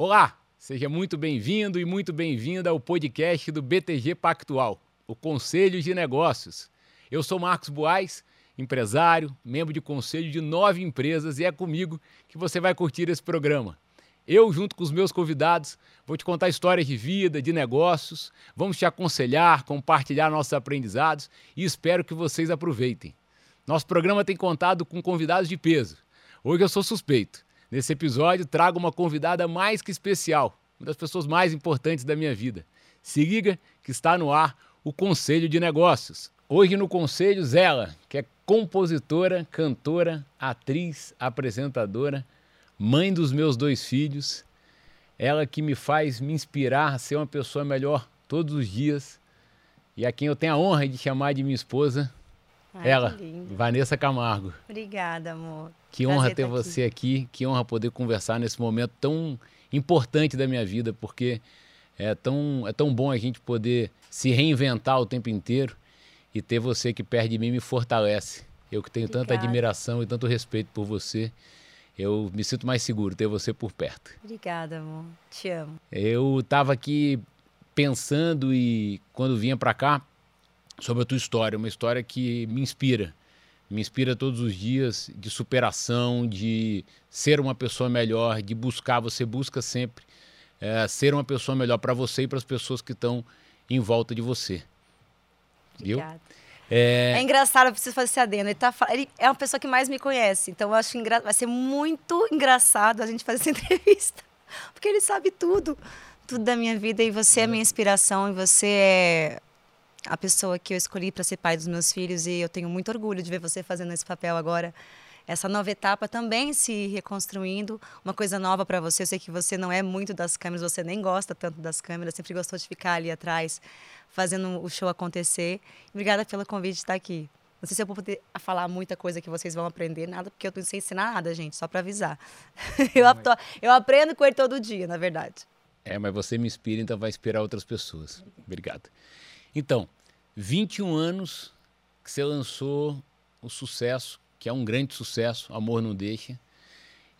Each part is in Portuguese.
Olá, seja muito bem-vindo e muito bem-vinda ao podcast do BTG Pactual, o Conselho de Negócios. Eu sou Marcos Boaz, empresário, membro de conselho de nove empresas e é comigo que você vai curtir esse programa. Eu, junto com os meus convidados, vou te contar histórias de vida, de negócios, vamos te aconselhar, compartilhar nossos aprendizados e espero que vocês aproveitem. Nosso programa tem contado com convidados de peso. Hoje eu sou suspeito. Nesse episódio, trago uma convidada mais que especial, uma das pessoas mais importantes da minha vida. Se liga que está no ar o Conselho de Negócios. Hoje no Conselho, Zela, que é compositora, cantora, atriz, apresentadora, mãe dos meus dois filhos. Ela que me faz me inspirar a ser uma pessoa melhor todos os dias e a quem eu tenho a honra de chamar de minha esposa, Ai, ela. Vanessa Camargo. Obrigada, amor. Que Prazer honra ter tá aqui. você aqui, que honra poder conversar nesse momento tão importante da minha vida, porque é tão, é tão bom a gente poder se reinventar o tempo inteiro e ter você que perto de mim me fortalece. Eu que tenho tanta Obrigada. admiração e tanto respeito por você, eu me sinto mais seguro ter você por perto. Obrigada, amor. Te amo. Eu estava aqui pensando e quando vinha para cá sobre a tua história, uma história que me inspira, me inspira todos os dias de superação, de ser uma pessoa melhor, de buscar. Você busca sempre eh, ser uma pessoa melhor para você e para as pessoas que estão em volta de você. Viu? Obrigada. É, É engraçado, eu preciso fazer esse adendo. Ele, tá, ele é uma pessoa que mais me conhece, então eu acho engra... vai ser muito engraçado a gente fazer essa entrevista, porque ele sabe tudo, tudo da minha vida e você é a minha inspiração e você é a pessoa que eu escolhi para ser pai dos meus filhos e eu tenho muito orgulho de ver você fazendo esse papel agora. Essa nova etapa também se reconstruindo, uma coisa nova para você. Eu sei que você não é muito das câmeras, você nem gosta tanto das câmeras, sempre gostou de ficar ali atrás, fazendo o show acontecer. Obrigada pelo convite de estar aqui. Não sei se eu vou poder falar muita coisa que vocês vão aprender, nada, porque eu não sei ensinar nada, gente, só para avisar. eu, ap- eu aprendo com ele todo dia, na verdade. É, mas você me inspira, então vai inspirar outras pessoas. Obrigado. Então, 21 anos que você lançou o sucesso, que é um grande sucesso, Amor Não Deixa,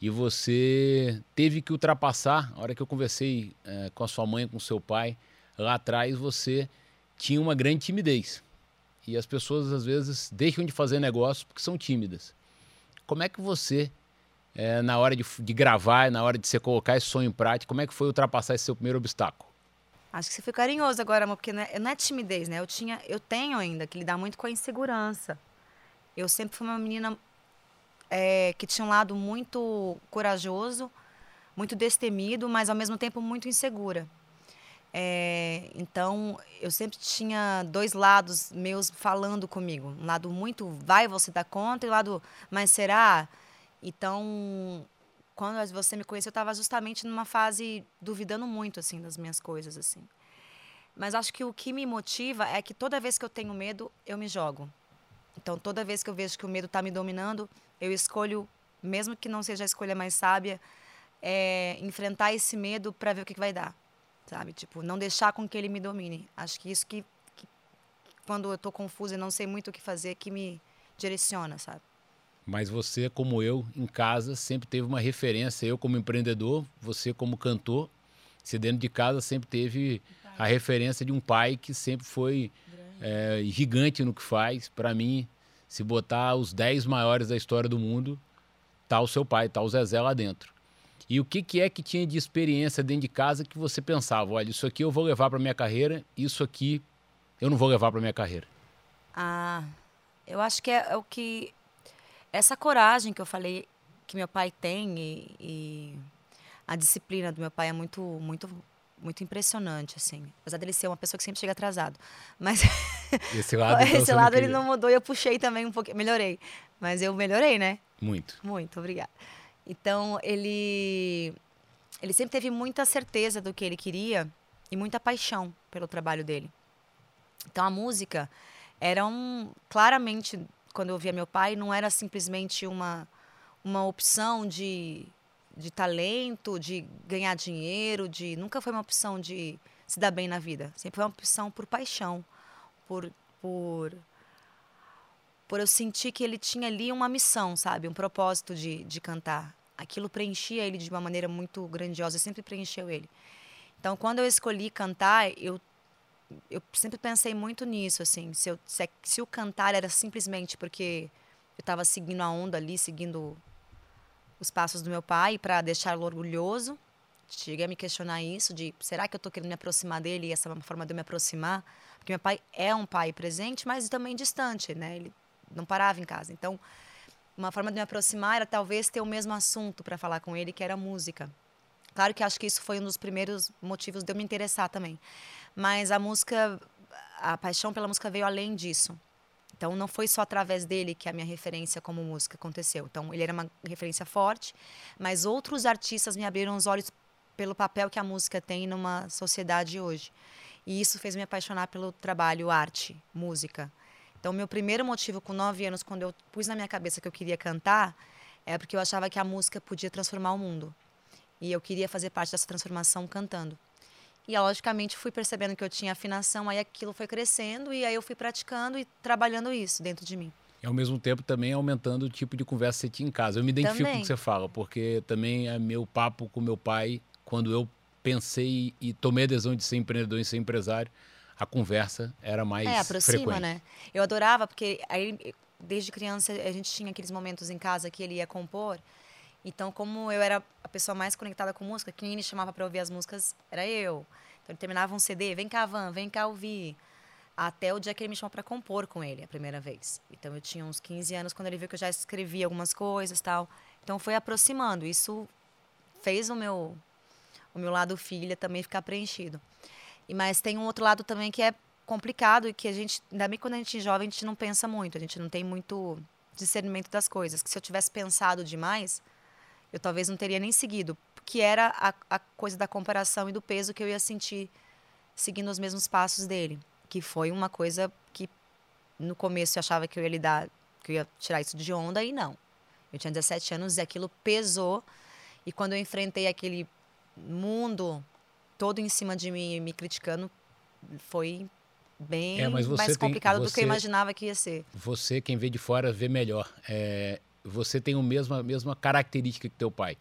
e você teve que ultrapassar. A hora que eu conversei eh, com a sua mãe, com o seu pai, lá atrás você tinha uma grande timidez. E as pessoas às vezes deixam de fazer negócio porque são tímidas. Como é que você é, na hora de, de gravar, na hora de você colocar esse sonho em prática, como é que foi ultrapassar esse seu primeiro obstáculo? Acho que você foi carinhoso agora, amor, porque não é, não é timidez, né? Eu, tinha, eu tenho ainda que lidar muito com a insegurança. Eu sempre fui uma menina é, que tinha um lado muito corajoso, muito destemido, mas ao mesmo tempo muito insegura. É, então, eu sempre tinha dois lados meus falando comigo. Um lado muito, vai, você dá conta, e o lado, mas será? Então, quando você me conheceu, eu estava justamente numa fase duvidando muito, assim, das minhas coisas, assim. Mas acho que o que me motiva é que toda vez que eu tenho medo, eu me jogo. Então, toda vez que eu vejo que o medo está me dominando, eu escolho, mesmo que não seja a escolha mais sábia, é, enfrentar esse medo para ver o que, que vai dar, sabe? Tipo, não deixar com que ele me domine. Acho que isso que, que quando eu estou confusa e não sei muito o que fazer, que me direciona, sabe? Mas você, como eu, em casa, sempre teve uma referência. Eu, como empreendedor, você, como cantor, você dentro de casa sempre teve a referência de um pai que sempre foi é, gigante no que faz. Para mim, se botar os 10 maiores da história do mundo, tá o seu pai, tá o Zezé lá dentro. E o que, que é que tinha de experiência dentro de casa que você pensava, olha, isso aqui eu vou levar para minha carreira, isso aqui eu não vou levar para minha carreira? Ah, eu acho que é, é o que. Essa coragem que eu falei que meu pai tem e, e a disciplina do meu pai é muito, muito, muito impressionante, assim. Apesar dele ser uma pessoa que sempre chega atrasado. Mas Esse lado, então, esse lado ele queria. não mudou e eu puxei também um pouquinho. Melhorei. Mas eu melhorei, né? Muito. Muito, obrigada. Então, ele ele sempre teve muita certeza do que ele queria e muita paixão pelo trabalho dele. Então, a música era um claramente quando eu via meu pai, não era simplesmente uma uma opção de de talento, de ganhar dinheiro, de nunca foi uma opção de se dar bem na vida. Sempre foi uma opção por paixão, por por por eu sentir que ele tinha ali uma missão, sabe? Um propósito de, de cantar. aquilo preenchia ele de uma maneira muito grandiosa, sempre preencheu ele. Então, quando eu escolhi cantar, eu eu sempre pensei muito nisso, assim, se, eu, se, se o cantar era simplesmente porque eu estava seguindo a onda ali, seguindo os passos do meu pai para deixá-lo orgulhoso. Cheguei a me questionar isso de será que eu estou querendo me aproximar dele e essa é uma forma de eu me aproximar? Porque meu pai é um pai presente, mas também distante, né? Ele não parava em casa. Então, uma forma de me aproximar era talvez ter o mesmo assunto para falar com ele, que era música. Claro que acho que isso foi um dos primeiros motivos de eu me interessar também. Mas a música, a paixão pela música veio além disso. Então não foi só através dele que a minha referência como música aconteceu. Então ele era uma referência forte, mas outros artistas me abriram os olhos pelo papel que a música tem numa sociedade hoje. E isso fez me apaixonar pelo trabalho arte, música. Então, meu primeiro motivo com nove anos, quando eu pus na minha cabeça que eu queria cantar, é porque eu achava que a música podia transformar o mundo. E eu queria fazer parte dessa transformação cantando. E, logicamente, fui percebendo que eu tinha afinação, aí aquilo foi crescendo, e aí eu fui praticando e trabalhando isso dentro de mim. E, ao mesmo tempo, também aumentando o tipo de conversa que você tinha em casa. Eu me identifico também. com o que você fala, porque também é meu papo com meu pai, quando eu pensei e tomei a decisão de ser empreendedor e ser empresário, a conversa era mais é, aproxima, frequente. né? Eu adorava, porque aí, desde criança, a gente tinha aqueles momentos em casa que ele ia compor. Então, como eu era a pessoa mais conectada com música, quem me chamava para ouvir as músicas era eu. Então, ele terminava um CD, vem cá, Van, vem cá ouvir. Até o dia que ele me chamou para compor com ele, a primeira vez. Então, eu tinha uns 15 anos quando ele viu que eu já escrevia algumas coisas tal. Então, foi aproximando. Isso fez o meu, o meu lado filha também ficar preenchido. E mas tem um outro lado também que é complicado e que a gente, ainda bem quando a gente é jovem, a gente não pensa muito, a gente não tem muito discernimento das coisas. Que se eu tivesse pensado demais, eu talvez não teria nem seguido, que era a, a coisa da comparação e do peso que eu ia sentir seguindo os mesmos passos dele, que foi uma coisa que no começo eu achava que eu ia lidar, que eu ia tirar isso de onda e não. Eu tinha 17 anos e aquilo pesou e quando eu enfrentei aquele mundo todo em cima de mim, me criticando, foi bem é, mais complicado você, do que eu imaginava que ia ser. Você, quem vê de fora, vê melhor. É, você tem a mesma, mesma característica que teu pai.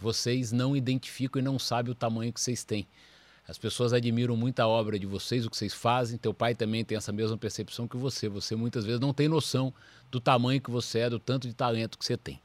Vocês não identificam e não sabem o tamanho que vocês têm. As pessoas admiram muito a obra de vocês, o que vocês fazem. Teu pai também tem essa mesma percepção que você. Você muitas vezes não tem noção do tamanho que você é, do tanto de talento que você tem.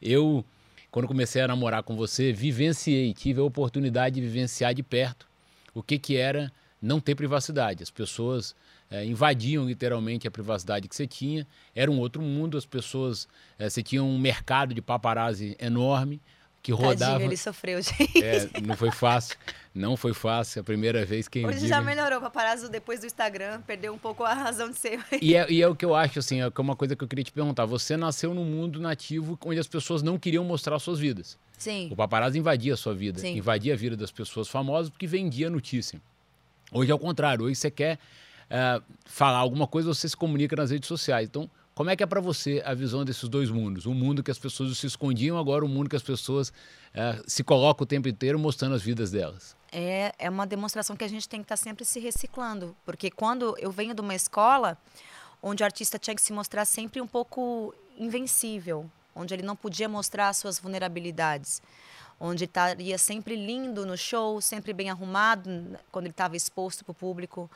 Eu quando comecei a namorar com você, vivenciei, tive a oportunidade de vivenciar de perto o que, que era não ter privacidade. As pessoas é, invadiam literalmente a privacidade que você tinha, era um outro mundo, as pessoas. É, você tinha um mercado de paparazzi enorme, que rodava. Tadinho, ele sofreu, gente. É, não foi fácil. Não foi fácil. A primeira vez que. Hoje já melhorou. O paparazzo depois do Instagram perdeu um pouco a razão de ser. E é, e é o que eu acho, assim, é uma coisa que eu queria te perguntar. Você nasceu num mundo nativo onde as pessoas não queriam mostrar suas vidas. Sim. O paparazzo invadia a sua vida, Sim. invadia a vida das pessoas famosas porque vendia notícia. Hoje é o contrário. Hoje você quer uh, falar alguma coisa, você se comunica nas redes sociais. Então, como é que é para você a visão desses dois mundos? Um mundo que as pessoas se escondiam, agora um mundo que as pessoas uh, se colocam o tempo inteiro mostrando as vidas delas. É, é uma demonstração que a gente tem que estar tá sempre se reciclando. Porque quando eu venho de uma escola onde o artista tinha que se mostrar sempre um pouco invencível, onde ele não podia mostrar as suas vulnerabilidades, onde estaria sempre lindo no show, sempre bem arrumado quando ele estava exposto para o público.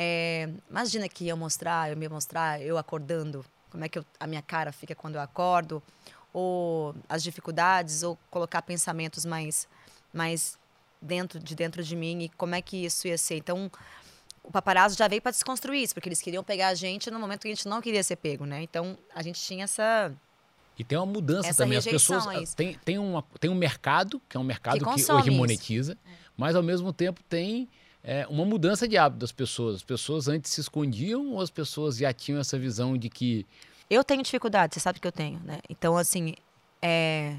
É, imagina que eu mostrar, eu me mostrar eu acordando como é que eu, a minha cara fica quando eu acordo, ou as dificuldades, ou colocar pensamentos mais, mais dentro de dentro de mim e como é que isso ia ser. Então, o paparazzo já veio para desconstruir isso, porque eles queriam pegar a gente no momento que a gente não queria ser pego, né? Então, a gente tinha essa e tem uma mudança também. As pessoas tem, tem, uma, tem um mercado, que é um mercado que, que hoje monetiza, é. mas ao mesmo tempo tem é, uma mudança de hábito das pessoas. As pessoas antes se escondiam ou as pessoas já tinham essa visão de que. Eu tenho dificuldade, você sabe que eu tenho, né? Então, assim, é...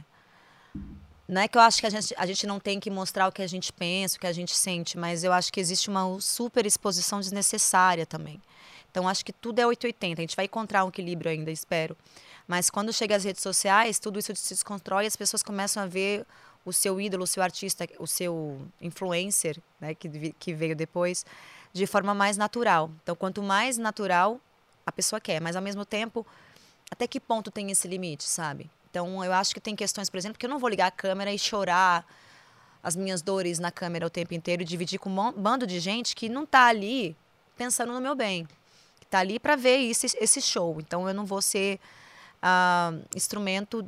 não é que eu acho que a gente, a gente não tem que mostrar o que a gente pensa, o que a gente sente, mas eu acho que existe uma super exposição desnecessária também. Então, acho que tudo é 880. A gente vai encontrar um equilíbrio ainda, espero. Mas quando chega às redes sociais, tudo isso se desconstrói e as pessoas começam a ver o seu ídolo, o seu artista, o seu influencer, né, que, que veio depois, de forma mais natural. Então, quanto mais natural, a pessoa quer. Mas, ao mesmo tempo, até que ponto tem esse limite, sabe? Então, eu acho que tem questões, por exemplo, que eu não vou ligar a câmera e chorar as minhas dores na câmera o tempo inteiro e dividir com um bando de gente que não está ali pensando no meu bem, que está ali para ver esse, esse show. Então, eu não vou ser uh, instrumento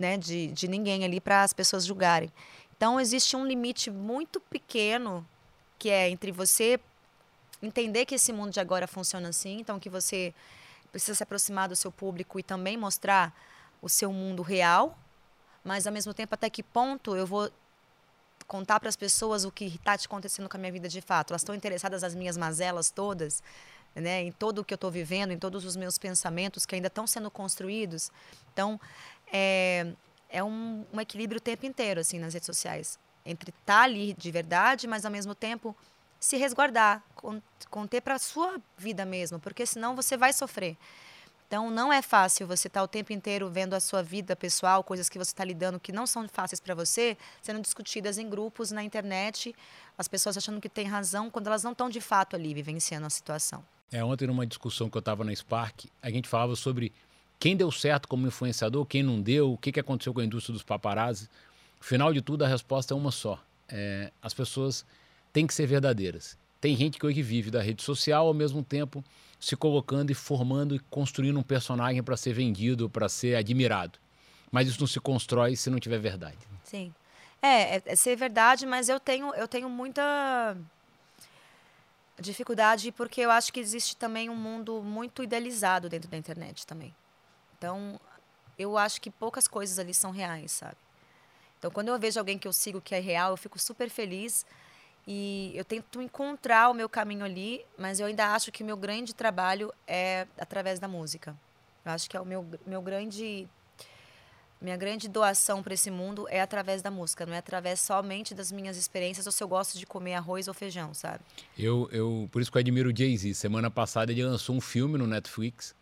né, de, de ninguém ali para as pessoas julgarem. Então, existe um limite muito pequeno que é entre você entender que esse mundo de agora funciona assim, então que você precisa se aproximar do seu público e também mostrar o seu mundo real, mas ao mesmo tempo até que ponto eu vou contar para as pessoas o que está te acontecendo com a minha vida de fato. Elas estão interessadas nas minhas mazelas todas, né, em todo o que eu estou vivendo, em todos os meus pensamentos que ainda estão sendo construídos. Então, é, é um, um, equilíbrio o tempo inteiro, assim, nas redes sociais. Entre estar tá ali de verdade, mas ao mesmo tempo se resguardar, conter para a sua vida mesmo, porque senão você vai sofrer. Então, não é fácil você estar tá o tempo inteiro vendo a sua vida pessoal, coisas que você está lidando que não são fáceis para você, sendo discutidas em grupos, na internet, as pessoas achando que tem razão, quando elas não estão de fato ali vivenciando a situação. É, ontem, numa discussão que eu estava na Spark, a gente falava sobre quem deu certo como influenciador, quem não deu, o que, que aconteceu com a indústria dos paparazzi. Final de tudo, a resposta é uma só. É, as pessoas têm que ser verdadeiras. Tem gente que hoje vive da rede social, ao mesmo tempo se colocando e formando e construindo um personagem para ser vendido, para ser admirado. Mas isso não se constrói se não tiver verdade. Sim. É, é, é ser verdade, mas eu tenho, eu tenho muita dificuldade porque eu acho que existe também um mundo muito idealizado dentro da internet também. Então, eu acho que poucas coisas ali são reais, sabe? Então, quando eu vejo alguém que eu sigo que é real, eu fico super feliz e eu tento encontrar o meu caminho ali, mas eu ainda acho que o meu grande trabalho é através da música. Eu acho que é o meu, meu grande minha grande doação para esse mundo é através da música, não é através somente das minhas experiências ou se eu gosto de comer arroz ou feijão, sabe? Eu, eu por isso que eu admiro o Jay-Z. Semana passada ele lançou um filme no Netflix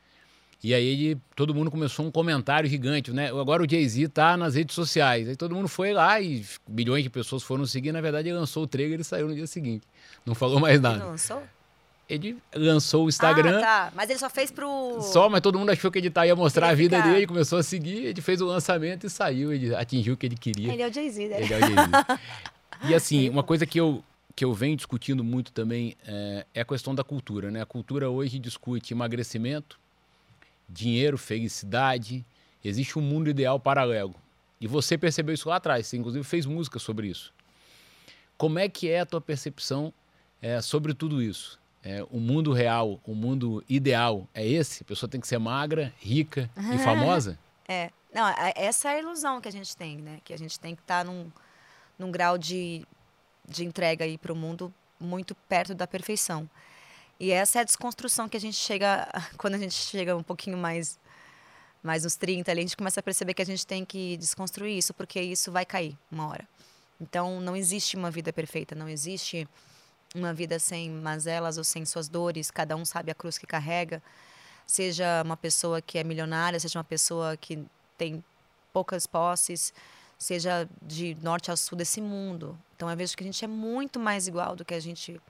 e aí ele, todo mundo começou um comentário gigante, né? Agora o Jay-Z tá nas redes sociais. Aí todo mundo foi lá e milhões de pessoas foram seguir. Na verdade, ele lançou o trailer e saiu no dia seguinte. Não falou mais nada. Ele lançou? Ele lançou o Instagram. Ah, tá. Mas ele só fez pro. Só, mas todo mundo achou que ele tá, ia mostrar a vida ficar. dele, começou a seguir, ele fez o lançamento e saiu, ele atingiu o que ele queria. Ele é o Jay-Z, né? Ele é o Jay-Z. e assim, uma coisa que eu, que eu venho discutindo muito também é, é a questão da cultura, né? A cultura hoje discute emagrecimento, dinheiro, felicidade. Existe um mundo ideal paralelo. E você percebeu isso lá atrás, você inclusive fez música sobre isso. Como é que é a tua percepção é, sobre tudo isso? É, o mundo real, o mundo ideal é esse? A pessoa tem que ser magra, rica e famosa? É. Não, essa é a ilusão que a gente tem, né? Que a gente tem que estar tá num, num grau de, de entrega aí para o mundo muito perto da perfeição. E essa é a desconstrução que a gente chega, quando a gente chega um pouquinho mais, mais nos 30, ali, a gente começa a perceber que a gente tem que desconstruir isso, porque isso vai cair uma hora. Então, não existe uma vida perfeita, não existe uma vida sem mazelas ou sem suas dores, cada um sabe a cruz que carrega. Seja uma pessoa que é milionária, seja uma pessoa que tem poucas posses, seja de norte ao sul desse mundo. Então, eu vejo que a gente é muito mais igual do que a gente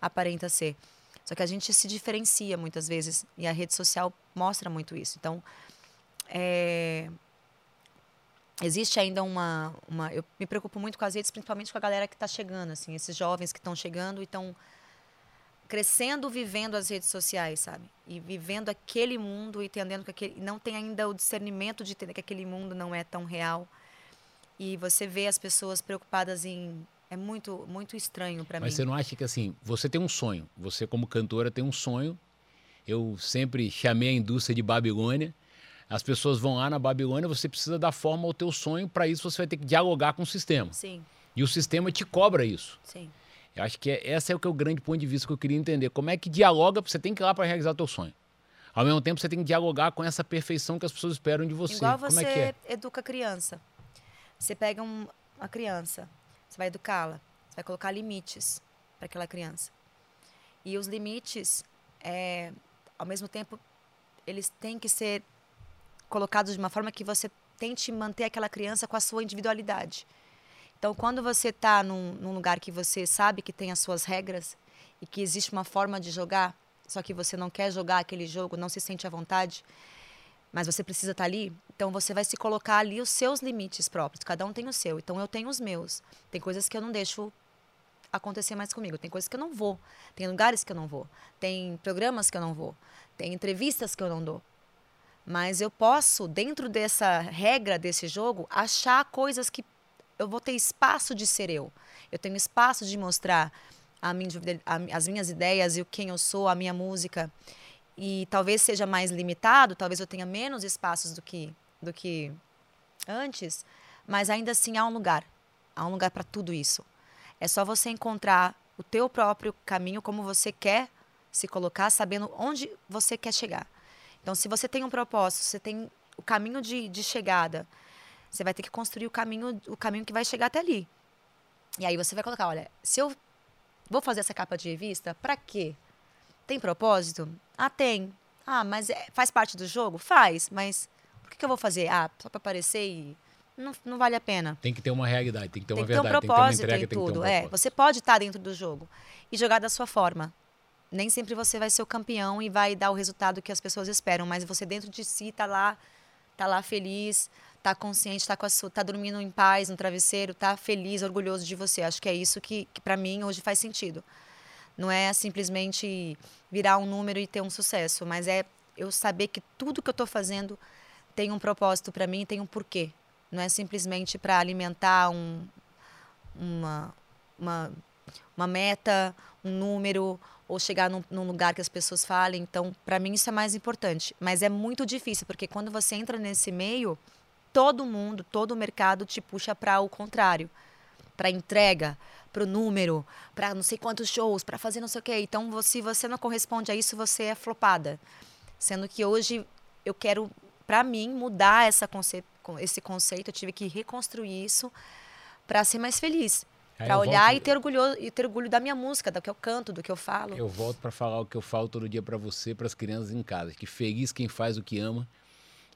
aparenta ser. Só que a gente se diferencia muitas vezes e a rede social mostra muito isso. Então, é, existe ainda uma, uma. Eu me preocupo muito com as redes, principalmente com a galera que está chegando, assim, esses jovens que estão chegando e estão crescendo vivendo as redes sociais, sabe? E vivendo aquele mundo e entendendo que aquele, não tem ainda o discernimento de entender que aquele mundo não é tão real. E você vê as pessoas preocupadas em é muito, muito estranho para mim. Mas você não acha que assim, você tem um sonho, você como cantora tem um sonho. Eu sempre chamei a indústria de Babilônia. As pessoas vão lá na Babilônia, você precisa dar forma ao teu sonho, para isso você vai ter que dialogar com o sistema. Sim. E o sistema te cobra isso. Sim. Eu acho que é, esse é o que é o grande ponto de vista que eu queria entender. Como é que dialoga, você tem que ir lá para realizar teu sonho. Ao mesmo tempo, você tem que dialogar com essa perfeição que as pessoas esperam de você. Igual você Como é que é? educa a criança. Você pega um, uma criança, você vai educá-la. Você vai colocar limites para aquela criança. E os limites, é, ao mesmo tempo, eles têm que ser colocados de uma forma que você tente manter aquela criança com a sua individualidade. Então, quando você está num, num, lugar que você sabe que tem as suas regras e que existe uma forma de jogar, só que você não quer jogar aquele jogo, não se sente à vontade, mas você precisa estar tá ali, Então você vai se colocar ali os seus limites próprios. Cada um tem o seu. Então eu tenho os meus. Tem coisas que eu não deixo acontecer mais comigo. Tem coisas que eu não vou. Tem lugares que eu não vou. Tem programas que eu não vou. Tem entrevistas que eu não dou. Mas eu posso, dentro dessa regra desse jogo, achar coisas que eu vou ter espaço de ser eu. Eu tenho espaço de mostrar minha, as minhas ideias e o quem eu sou, a minha música. E talvez seja mais limitado, talvez eu tenha menos espaços do que, do que antes, mas ainda assim há um lugar. Há um lugar para tudo isso. É só você encontrar o teu próprio caminho, como você quer se colocar, sabendo onde você quer chegar. Então, se você tem um propósito, você tem o caminho de, de chegada, você vai ter que construir o caminho, o caminho que vai chegar até ali. E aí você vai colocar, olha, se eu vou fazer essa capa de revista, para quê? Tem propósito? Ah, tem. Ah, mas é, faz parte do jogo? Faz, mas que, que eu vou fazer? Ah, só para aparecer e não, não vale a pena. Tem que ter uma realidade, tem que ter uma tem verdade, ter um propósito tem que ter uma entrega, em tudo. tem que ter um é, você pode estar dentro do jogo e jogar da sua forma. Nem sempre você vai ser o campeão e vai dar o resultado que as pessoas esperam, mas você dentro de si tá lá, tá lá feliz, tá consciente, tá com a sua, tá dormindo em paz no travesseiro, tá feliz, orgulhoso de você. Acho que é isso que, que para mim hoje faz sentido. Não é simplesmente virar um número e ter um sucesso, mas é eu saber que tudo que eu estou fazendo tem um propósito para mim, tem um porquê. Não é simplesmente para alimentar um, uma, uma, uma meta, um número ou chegar num, num, lugar que as pessoas falem. Então, para mim isso é mais importante. Mas é muito difícil porque quando você entra nesse meio, todo mundo, todo o mercado te puxa para o contrário, para entrega, para o número, para não sei quantos shows, para fazer não sei o quê. Então, se você não corresponde a isso, você é flopada. Sendo que hoje eu quero, para mim, mudar essa conce esse conceito. Eu tive que reconstruir isso para ser mais feliz. Para olhar volto... e, ter orgulho, e ter orgulho da minha música, do que eu canto, do que eu falo. Eu volto para falar o que eu falo todo dia para você, para as crianças em casa. Que feliz quem faz o que ama.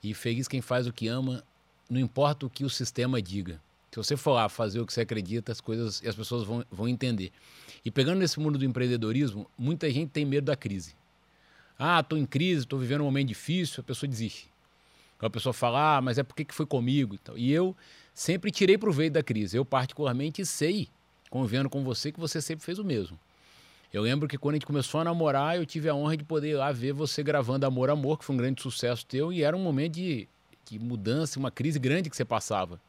E feliz quem faz o que ama, não importa o que o sistema diga. Se você for lá fazer o que você acredita, as coisas e as pessoas vão, vão entender. E pegando nesse mundo do empreendedorismo, muita gente tem medo da crise. Ah, estou em crise, estou vivendo um momento difícil, a pessoa desiste. A pessoa fala, ah, mas é porque que foi comigo. Então, e eu sempre tirei proveito da crise. Eu, particularmente, sei, convivendo com você, que você sempre fez o mesmo. Eu lembro que quando a gente começou a namorar, eu tive a honra de poder ir lá ver você gravando Amor, Amor, que foi um grande sucesso teu, e era um momento de, de mudança, uma crise grande que você passava.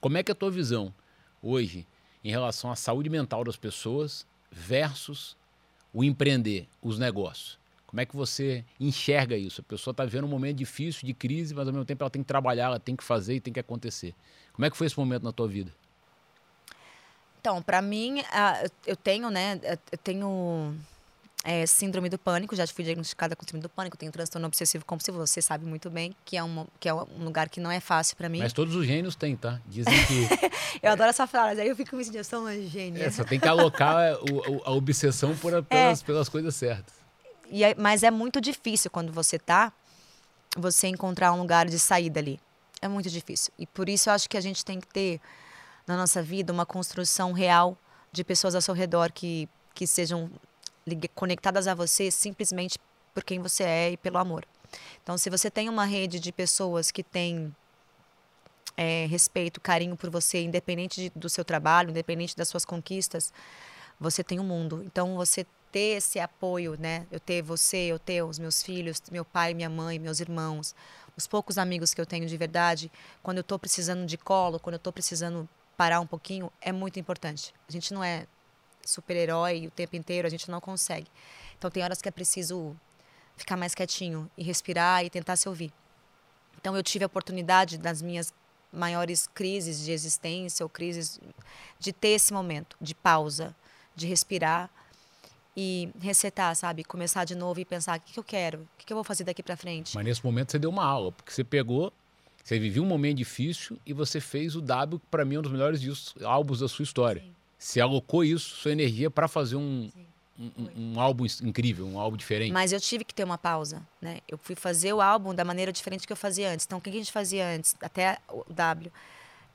Como é que é a tua visão hoje em relação à saúde mental das pessoas versus o empreender, os negócios? Como é que você enxerga isso? A pessoa está vivendo um momento difícil, de crise, mas ao mesmo tempo ela tem que trabalhar, ela tem que fazer e tem que acontecer. Como é que foi esse momento na tua vida? Então, para mim, eu tenho, né, eu tenho é, síndrome do pânico, já fui diagnosticada com síndrome do pânico, tenho transtorno obsessivo compulsivo, você sabe muito bem que é, uma, que é um lugar que não é fácil para mim. Mas todos os gênios têm, tá? Dizem que... eu adoro essa frase, aí eu fico me sentindo, eu sou uma gênia. É, só tem que alocar o, a obsessão por, pelas, é. pelas coisas certas. E é, mas é muito difícil quando você tá, você encontrar um lugar de saída ali. É muito difícil. E por isso eu acho que a gente tem que ter na nossa vida uma construção real de pessoas ao seu redor que, que sejam conectadas a você simplesmente por quem você é e pelo amor. Então, se você tem uma rede de pessoas que têm é, respeito, carinho por você, independente de, do seu trabalho, independente das suas conquistas, você tem um mundo. Então, você ter esse apoio, né? Eu ter você, eu ter os meus filhos, meu pai, minha mãe, meus irmãos, os poucos amigos que eu tenho de verdade, quando eu estou precisando de colo, quando eu estou precisando parar um pouquinho, é muito importante. A gente não é super-herói o tempo inteiro, a gente não consegue. Então tem horas que é preciso ficar mais quietinho e respirar e tentar se ouvir. Então eu tive a oportunidade das minhas maiores crises de existência ou crises de ter esse momento de pausa, de respirar e resetar, sabe? Começar de novo e pensar o que, que eu quero, o que, que eu vou fazer daqui para frente. Mas nesse momento você deu uma aula, porque você pegou, você viveu um momento difícil e você fez o W, que para mim é um dos melhores discos, álbuns da sua história. Sim. Você alocou isso, sua energia, para fazer um, um, um, álbum incrível, um álbum diferente. Mas eu tive que ter uma pausa, né? Eu fui fazer o álbum da maneira diferente que eu fazia antes. Então, o que a gente fazia antes, até o W?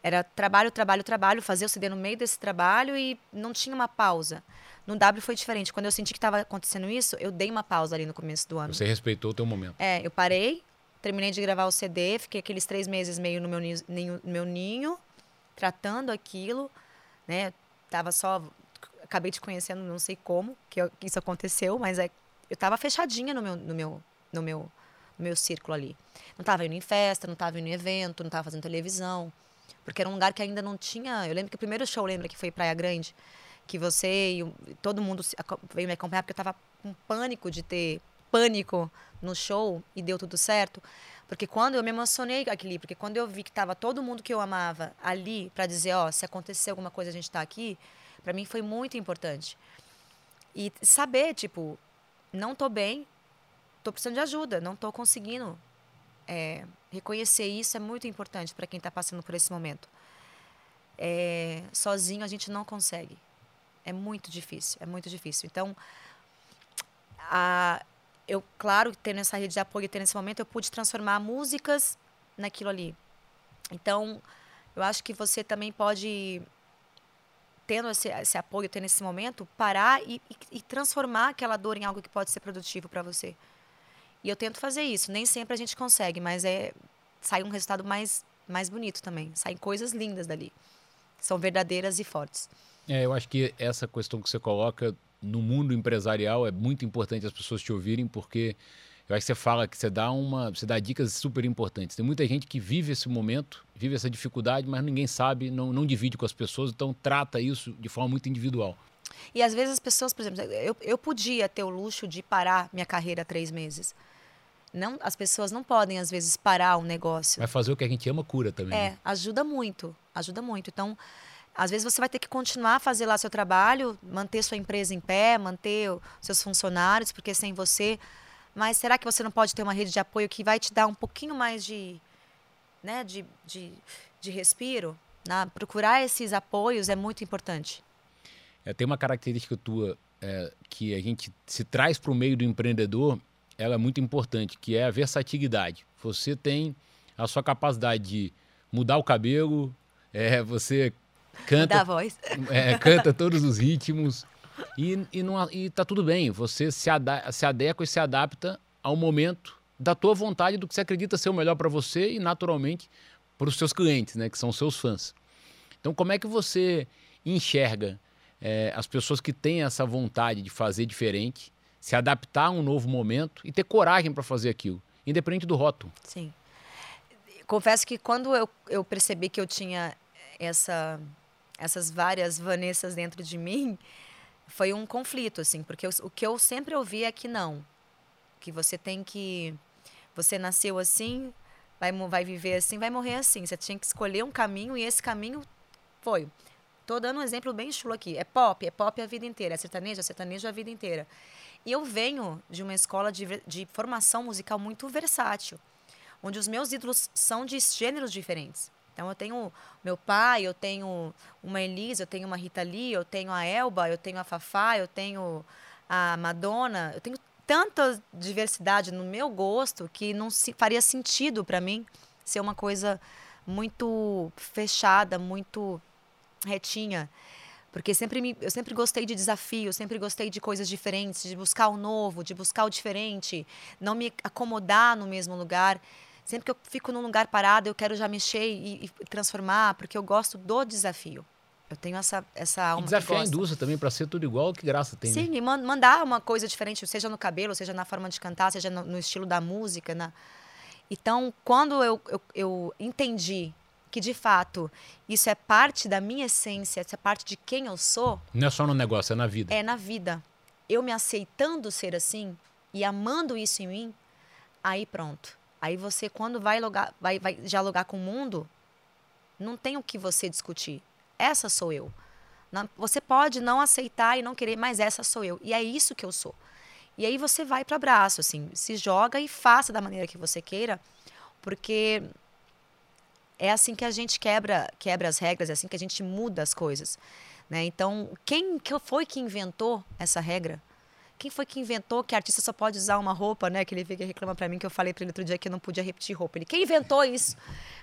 Era trabalho, trabalho, trabalho, fazer o CD no meio desse trabalho e não tinha uma pausa. No W foi diferente. Quando eu senti que estava acontecendo isso, eu dei uma pausa ali no começo do ano. Você respeitou o teu momento. É, eu parei, terminei de gravar o CD, fiquei aqueles três meses meio no meu ninho, meu ninho tratando aquilo, né? Tava só acabei te conhecendo, não sei como que, eu, que isso aconteceu, mas é, eu tava fechadinha no meu, no meu, no meu, no meu círculo ali. Não tava indo em festa, não tava indo em evento, não tava fazendo televisão, porque era um lugar que ainda não tinha. Eu lembro que o primeiro show, lembra que foi Praia Grande, que você e todo mundo veio me acompanhar porque eu tava com pânico de ter pânico no show e deu tudo certo. Porque quando eu me emocionei aqui, porque quando eu vi que tava todo mundo que eu amava ali para dizer, ó, oh, se acontecer alguma coisa a gente tá aqui, para mim foi muito importante. E saber, tipo, não tô bem, tô precisando de ajuda, não tô conseguindo é, reconhecer isso é muito importante para quem está passando por esse momento. É, sozinho a gente não consegue. É muito difícil, é muito difícil. Então, a, eu, claro, tendo essa rede de apoio, tendo esse momento, eu pude transformar músicas naquilo ali. Então, eu acho que você também pode tendo esse, esse apoio, tendo esse momento, parar e, e, e transformar aquela dor em algo que pode ser produtivo para você. E eu tento fazer isso. Nem sempre a gente consegue, mas é sai um resultado mais, mais bonito também. Saem coisas lindas dali. São verdadeiras e fortes. É, eu acho que essa questão que você coloca no mundo empresarial é muito importante as pessoas te ouvirem, porque eu acho que você fala que você dá uma, você dá dicas super importantes. Tem muita gente que vive esse momento, vive essa dificuldade, mas ninguém sabe, não, não divide com as pessoas, então trata isso de forma muito individual. E às vezes as pessoas, por exemplo, eu, eu podia ter o luxo de parar minha carreira há três meses. Não, as pessoas não podem, às vezes, parar um negócio. Vai fazer o que a gente ama, cura também. É, né? ajuda muito, ajuda muito. Então, às vezes você vai ter que continuar a fazer lá seu trabalho, manter sua empresa em pé, manter seus funcionários, porque sem você mas será que você não pode ter uma rede de apoio que vai te dar um pouquinho mais de, né, de, de, de respiro? Né? Procurar esses apoios é muito importante. É, tem uma característica tua é, que a gente se traz para o meio do empreendedor, ela é muito importante, que é a versatilidade. Você tem a sua capacidade de mudar o cabelo, é, você canta, mudar a voz. É, canta todos os ritmos, e, e, não, e tá tudo bem, você se, ada se adequa e se adapta ao momento da tua vontade, do que você acredita ser o melhor para você e, naturalmente, para os seus clientes, né, que são seus fãs. Então, como é que você enxerga é, as pessoas que têm essa vontade de fazer diferente, se adaptar a um novo momento e ter coragem para fazer aquilo, independente do rótulo? Sim. Confesso que quando eu, eu percebi que eu tinha essa, essas várias Vanessas dentro de mim, foi um conflito, assim, porque eu, o que eu sempre ouvi é que não. Que você tem que. Você nasceu assim, vai, vai viver assim, vai morrer assim. Você tinha que escolher um caminho e esse caminho foi. Tô dando um exemplo bem chulo aqui. É pop, é pop a vida inteira. É sertanejo, é sertanejo a vida inteira. E eu venho de uma escola de, de formação musical muito versátil, onde os meus ídolos são de gêneros diferentes. Então eu tenho meu pai, eu tenho uma Elisa, eu tenho uma Rita Lee, eu tenho a Elba, eu tenho a Fafá, eu tenho a Madonna, eu tenho tanta diversidade no meu gosto que não se, faria sentido para mim ser uma coisa muito fechada, muito retinha. Porque sempre me, eu sempre gostei de desafios, sempre gostei de coisas diferentes, de buscar o novo, de buscar o diferente, não me acomodar no mesmo lugar. Sempre que eu fico num lugar parado, eu quero já mexer e, e transformar, porque eu gosto do desafio. Eu tenho essa, essa alma. E desafiar a indústria também para ser tudo igual, que graça tem. Sim, né? e mandar uma coisa diferente, seja no cabelo, seja na forma de cantar, seja no, no estilo da música. Na... Então, quando eu, eu, eu entendi que de fato isso é parte da minha essência, isso é parte de quem eu sou. Não é só no negócio, é na vida. É na vida. Eu me aceitando ser assim e amando isso em mim, aí pronto. Aí você, quando vai, logar, vai, vai dialogar com o mundo, não tem o que você discutir. Essa sou eu. Não, você pode não aceitar e não querer, mas essa sou eu. E é isso que eu sou. E aí você vai para abraço, assim, se joga e faça da maneira que você queira, porque é assim que a gente quebra, quebra as regras, é assim que a gente muda as coisas. Né? Então, quem foi que inventou essa regra? Quem foi que inventou que artista só pode usar uma roupa, né? Que ele fica reclama para mim que eu falei para ele outro dia que eu não podia repetir roupa. Ele, quem inventou isso?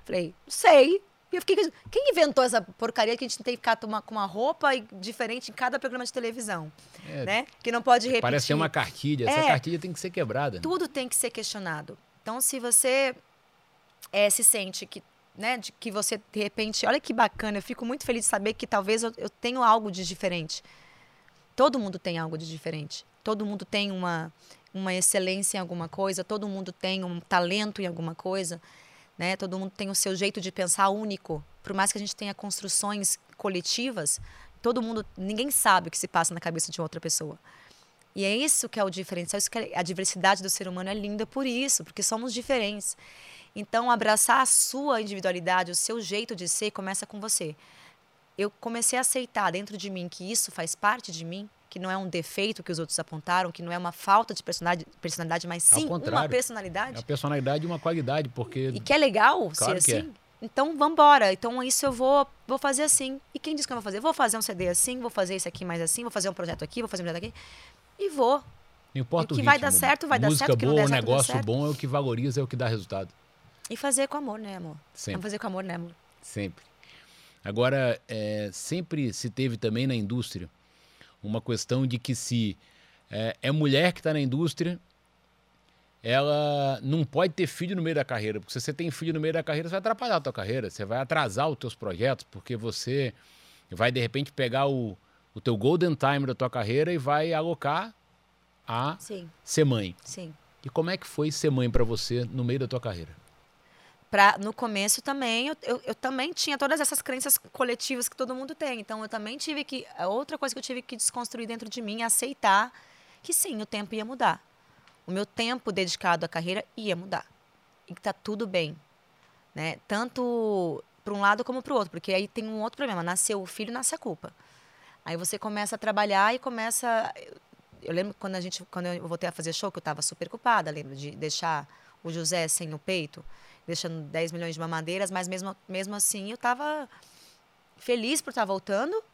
Falei, não sei. E eu fiquei, quem inventou essa porcaria que a gente tem que ficar com uma, com uma roupa diferente em cada programa de televisão, é, né? Que não pode repetir. Parece ser uma cartilha. Essa é, cartilha tem que ser quebrada. Tudo tem que ser questionado. Então, se você é, se sente que, né, de, que você, de repente, olha que bacana, eu fico muito feliz de saber que talvez eu, eu tenho algo de diferente. Todo mundo tem algo de diferente. Todo mundo tem uma, uma excelência em alguma coisa, todo mundo tem um talento em alguma coisa, né? Todo mundo tem o seu jeito de pensar único. Por mais que a gente tenha construções coletivas, todo mundo, ninguém sabe o que se passa na cabeça de outra pessoa. E é isso que é o diferencial, isso que é, a diversidade do ser humano é linda por isso, porque somos diferentes. Então, abraçar a sua individualidade, o seu jeito de ser, começa com você. Eu comecei a aceitar dentro de mim que isso faz parte de mim, que não é um defeito que os outros apontaram, que não é uma falta de personalidade, personalidade mas sim uma personalidade. É uma personalidade e uma qualidade, porque... E que é legal claro ser assim. É. Então, vamos embora. Então, isso eu vou, vou fazer assim. E quem disse que eu vou fazer? Vou fazer um CD assim, vou fazer isso aqui mais assim, vou fazer um projeto aqui, vou fazer um projeto aqui. E vou. Não importa e o que vai dar certo, vai Música dar certo. Música boa, o negócio bom é o que valoriza, é o que dá resultado. E fazer com amor, né, amor? Sempre. Vamos fazer com amor, né, amor? Sempre. Agora, é, sempre se teve também na indústria uma questão de que se é, é mulher que está na indústria, ela não pode ter filho no meio da carreira, porque se você tem filho no meio da carreira, você vai atrapalhar a tua carreira, você vai atrasar os teus projetos, porque você vai de repente pegar o, o teu golden time da tua carreira e vai alocar a Sim. ser mãe. Sim. E como é que foi ser mãe para você no meio da tua carreira? Pra, no começo também, eu, eu, eu, também tinha todas essas crenças coletivas que todo mundo tem. Então, eu também tive que. Outra coisa que eu tive que desconstruir dentro de mim é aceitar que sim, o tempo ia mudar. O meu tempo dedicado à carreira ia mudar. E que tá tudo bem. Né? Tanto para um lado como para o outro. Porque aí tem um outro problema. Nasceu o filho, nasce a culpa. Aí você começa a trabalhar e começa. Eu lembro quando a gente, quando eu voltei a fazer show, que eu estava super culpada, lembro de deixar o José sem o peito deixando 10 milhões de mamadeiras, mas mesmo, mesmo assim eu estava feliz por estar tá voltando,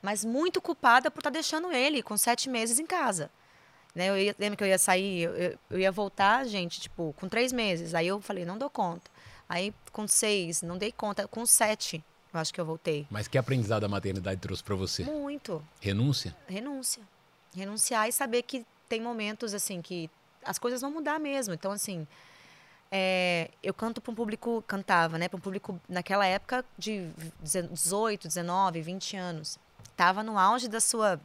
mas muito culpada por estar tá deixando ele com sete meses em casa. Né? Eu ia, lembro que eu ia sair, eu, eu, ia voltar, gente, tipo, com três meses. Aí eu falei, não dou conta. Aí com seis, não dei conta. Com sete, eu acho que eu voltei. Mas que aprendizado a maternidade trouxe para você? Muito. Renúncia? Renúncia. Renunciar e saber que tem momentos, assim, que as coisas vão mudar mesmo. Então, assim, é, eu canto para um público, cantava, né? Para um público naquela época de 18, 19, 20 anos. Tava no auge da sua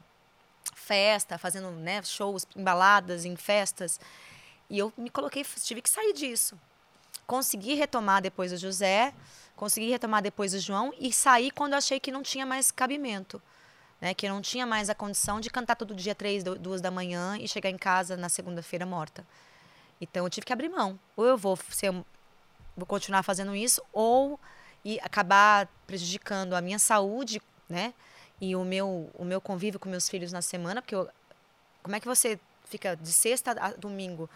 festa, fazendo né, shows em baladas, em festas. E eu me coloquei, tive que sair disso. Consegui retomar depois o José, consegui retomar depois o João e sair quando achei que não tinha mais cabimento. Né, que não tinha mais a condição de cantar todo dia três, duas da manhã e chegar em casa na segunda-feira morta. Então eu tive que abrir mão. Ou eu vou ser, vou continuar fazendo isso, ou e acabar prejudicando a minha saúde, né? E o meu, o meu convívio com meus filhos na semana, porque eu, como é que você fica de sexta a domingo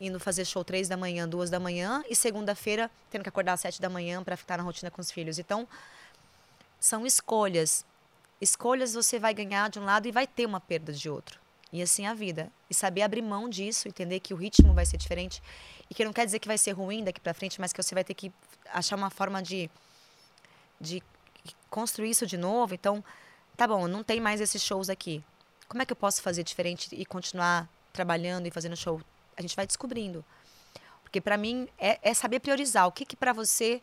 indo fazer show três da manhã, duas da manhã, e segunda-feira tendo que acordar às sete da manhã para ficar na rotina com os filhos. Então, são escolhas. Escolhas você vai ganhar de um lado e vai ter uma perda de outro. E assim a vida. E saber abrir mão disso, entender que o ritmo vai ser diferente. E que não quer dizer que vai ser ruim daqui para frente, mas que você vai ter que achar uma forma de, de construir isso de novo. Então, tá bom, não tem mais esses shows aqui. Como é que eu posso fazer diferente e continuar trabalhando e fazendo show? A gente vai descobrindo. Porque para mim é, é, saber priorizar. O que, que para você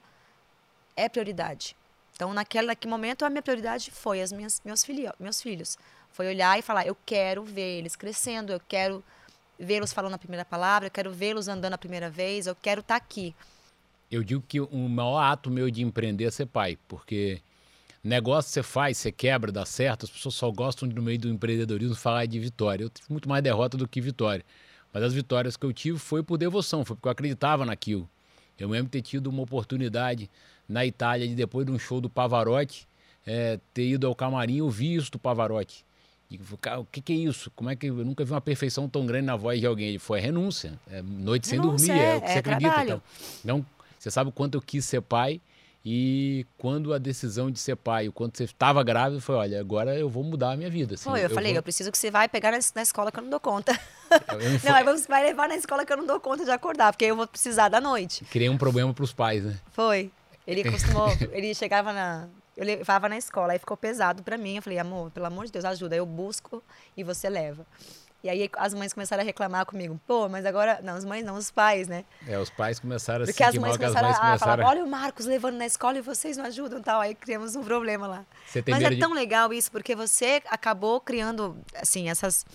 é prioridade. Então, naquele, naquele momento, a minha prioridade foi as minhas, meus, filho, meus filhos. Foi olhar e falar: eu quero ver eles crescendo, eu quero vê-los falando a primeira palavra, eu quero vê-los andando a primeira vez, eu quero estar tá aqui. Eu digo que o maior ato meu de empreender é ser pai, porque negócio você faz, você quebra, dá certo, as pessoas só gostam de, no meio do empreendedorismo falar de vitória. Eu tive muito mais derrota do que vitória. Mas as vitórias que eu tive foi por devoção, foi porque eu acreditava naquilo. Eu mesmo ter tido uma oportunidade na Itália de depois de um show do Pavarotti, é, ter ido ao camarim ouvir isso do Pavarotti. E, o que, que, é isso? Como é que eu nunca vi uma perfeição tão grande na voz de alguém? Ele foi renúncia, é noite sem dormir, é, é, o que é você acredita. Então. então, você sabe o quanto eu quis ser pai e quando a decisão de ser pai, o quanto você estava grávida, foi, olha, agora eu vou mudar a minha vida. Assim, foi, eu, eu falei, vou... eu preciso que você vai pegar na, escola que eu não dou conta. Eu não, foi... não, você vai levar na escola que eu não dou conta de acordar, porque eu vou precisar da noite. Criei um problema para os pais, né? Foi. Ele costumou, ele chegava na, eu levava na escola, aí ficou pesado para mim. Eu falei, amor, pelo amor de Deus, ajuda. Eu busco e você leva. E aí as mães começaram a reclamar comigo. Pô, mas agora. Não, as mães não, os pais, né? É, os pais começaram a Porque as mães começaram as mães a começaram falar: olha o Marcos levando na escola e vocês não ajudam e tal. Aí criamos um problema lá. Você tem Mas é de- tão legal isso, porque você acabou criando, assim, essas,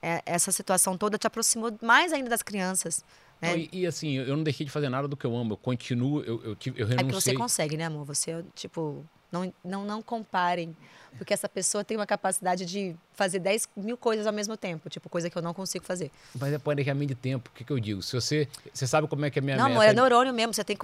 é, essa situação toda te aproximou mais ainda das crianças. Né? Não, e, e, assim, eu não deixei de fazer nada do que eu amo. Eu continuo, eu, eu, eu É que você renunciei. consegue, né, amor? Você, tipo, não, não, não comparem. Porque essa pessoa tem uma capacidade de fazer 10 mil coisas ao mesmo tempo. Tipo, coisa que eu não consigo fazer. Mas é planejamento de tempo. O que, que eu digo? Se você. Você sabe como é que é a minha não, amor, é neurônio mesmo. Você tem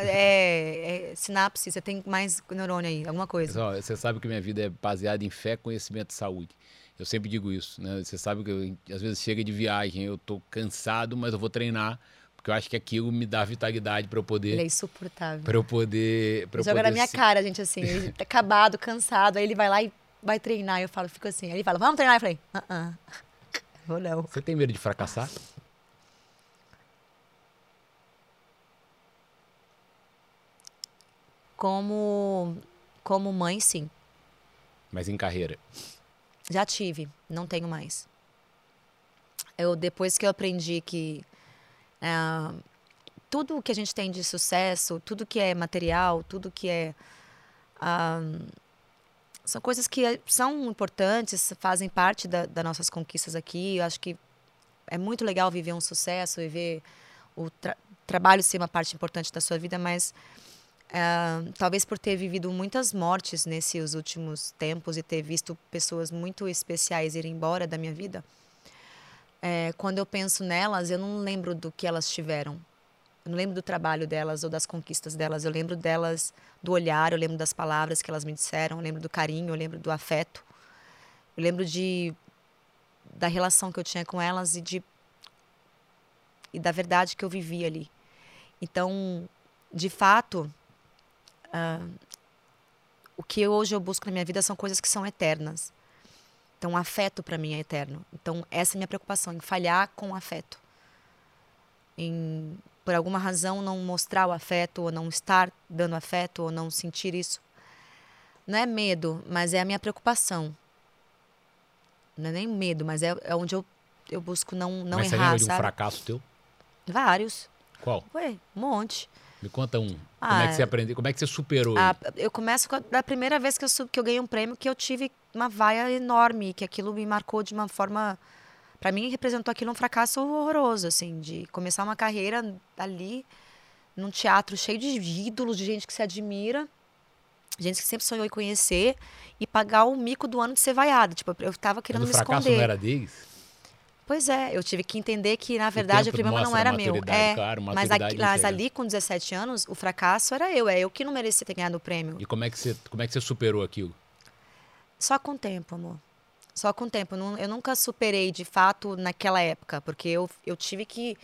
é, é sinapse, você tem mais neurônio aí, alguma coisa. Você sabe que minha vida é baseada em fé, conhecimento e saúde. Eu sempre digo isso, né? Você sabe que eu, às vezes chega de viagem, eu tô cansado, mas eu vou treinar, porque eu acho que aquilo me dá vitalidade para eu Ele é poder insuportável. para eu poder para eu Joga poder na minha se- cara, gente, assim. Ele tá acabado, cansado. Aí ele vai lá e vai treinar. Eu falo, fico assim. Aí ele fala, vamos treinar. Eu falei, ah, ah. Vou não. Você tem medo de fracassar? Como, como mãe, sim. Mas em carreira. Já tive, não tenho mais. Eu depois que eu aprendi que ah, tudo que a gente tem de sucesso, tudo que é material, tudo que é ah, são coisas que são importantes, fazem parte da, das nossas conquistas aqui. Eu acho que é muito legal viver um sucesso e ver o tra- trabalho ser uma parte importante da sua vida, mas ah, talvez por ter vivido muitas mortes nesses últimos tempos e ter visto pessoas muito especiais irem embora da minha vida, é, quando eu penso nelas, eu não lembro do que elas tiveram. Eu não lembro do trabalho delas ou das conquistas delas. Eu lembro delas, do olhar, eu lembro das palavras que elas me disseram, eu lembro do carinho, eu lembro do afeto. Eu lembro de da relação que eu tinha com elas e de e da verdade que eu vivi ali. Então, de fato, ah, o que hoje eu busco na minha vida são coisas que são eternas. Então, afeto para mim é eterno. Então, essa é a minha preocupação, em falhar com afeto. Em, por alguma razão, não mostrar o afeto, ou não estar dando afeto, ou não sentir isso. Não é medo, mas é a minha preocupação. Não é nem medo, mas é, é onde eu, eu busco não, não Mas você errar, lembra de um sabe? fracasso teu? Vários. Qual? Ué, um monte. Me conta um. como Ah, é que você aprendeu? Como é que você superou? Ah, ele? eu começo com a- da primeira vez que eu, que eu ganhei um prêmio, que eu tive uma vaia enorme, que aquilo me marcou de uma forma. Para mim, representou aquilo um fracasso horroroso, assim, de começar uma carreira ali, num teatro cheio de ídolos, de gente que se admira, gente que sempre sonhou em conhecer, e pagar o mico do ano de ser vaiada. Tipo, eu tava querendo o me fracasso esconder. não era deles? Pois é, eu tive que entender que, na verdade, o tempo problema não era meu. É, claro, mas, aqui- mas ali, com 17 anos, o fracasso era eu. É eu que não merecia ter ganhado o prêmio. E como é que você, como é que você superou aquilo? Só com o tempo, amor. Só com o tempo. Eu nunca superei, de fato, naquela época. Porque eu, eu tive que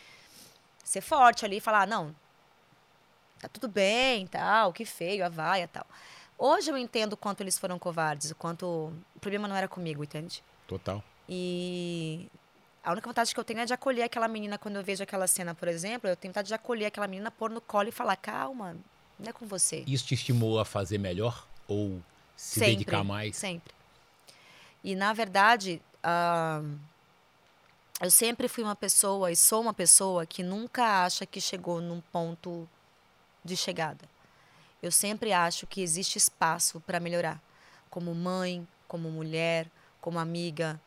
ser forte ali e falar, não, tá tudo bem, tal, que feio, a vaia, tal. Hoje eu entendo o quanto eles foram covardes, o quanto... O problema não era comigo, entende? Total. E a única vontade que eu tenho é de acolher aquela menina quando eu vejo aquela cena, por exemplo. Eu tenho vontade de acolher aquela menina, pôr no colo e falar, calma, não é com você. Isso te estimulou a fazer melhor? Ou se sempre, dedicar mais? Sempre. E, na verdade, ah, eu sempre fui uma pessoa e sou uma pessoa que nunca acha que chegou num ponto de chegada. Eu sempre acho que existe espaço para melhorar. Como mãe, como mulher, como amiga,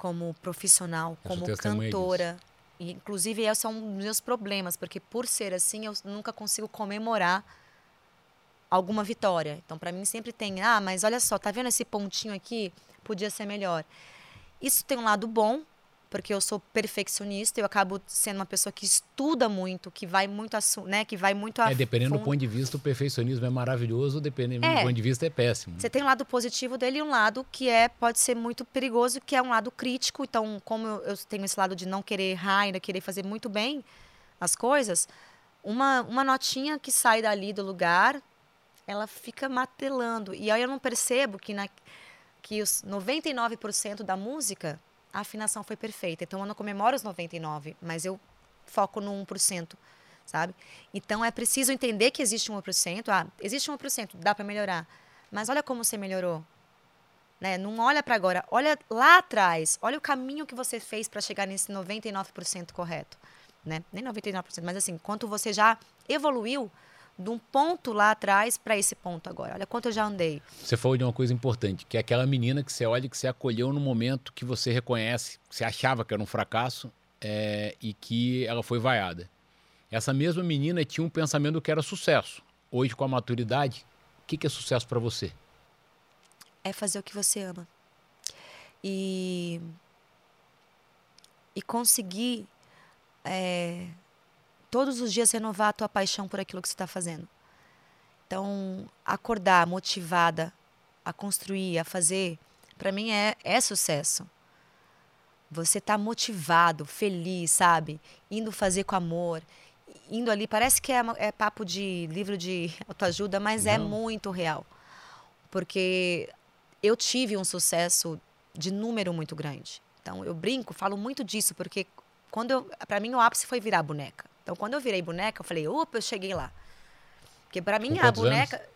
como profissional, Eu como cantora. E, inclusive, esses são os meus problemas, porque por ser assim, eu nunca consigo comemorar alguma vitória. Então, para mim, sempre tem, ah, mas olha só, tá vendo esse pontinho aqui? Podia ser melhor. Isso tem um lado bom, porque eu sou perfeccionista, eu acabo sendo uma pessoa que estuda muito, que vai muito, a, né, que vai muito a É, dependendo do fundo. ponto de vista, o perfeccionismo é maravilhoso, dependendo É. do ponto de vista, é péssimo. Você tem um lado positivo dele e um lado que é pode ser muito perigoso, que é um lado crítico. Então, como eu, eu tenho esse lado de não querer errar, ainda querer fazer muito bem as coisas, uma, uma notinha que sai dali do lugar, ela fica matelando. E aí eu não percebo que, na, que os 99% da música, a afinação foi perfeita. Então eu não comemoro os 99%, mas eu foco no 1%. Sabe? Então é preciso entender que existe um 1%. Ah, existe um 1%, dá para melhorar. Mas olha como você melhorou. Né? Não olha para agora, olha lá atrás, olha o caminho que você fez para chegar nesse 99% correto, né? Nem 99%, mas assim, quanto você já evoluiu de um ponto lá atrás para esse ponto agora. Olha quanto eu já andei. Você falou de uma coisa importante, que é aquela menina que você olha que você acolheu no momento que você reconhece, que você achava que era um fracasso é, e que ela foi vaiada. Essa mesma menina tinha um pensamento que era sucesso. Hoje, com a maturidade, o que, que é sucesso para você? É fazer o que você ama. E, e conseguir é, todos os dias renovar a tua paixão por aquilo que você está fazendo. Então, acordar motivada a construir, a fazer, para mim é, é sucesso. Você tá motivado, feliz, sabe? Indo fazer com amor, indo ali. Parece que é, é papo de livro de autoajuda, mas é Não. é muito real. Porque eu tive um sucesso de número muito grande. Então, eu brinco, falo muito disso, porque quando eu, para mim o ápice foi virar boneca. Então, quando eu virei boneca, eu falei, opa, eu cheguei lá. Porque para mim a boneca anos?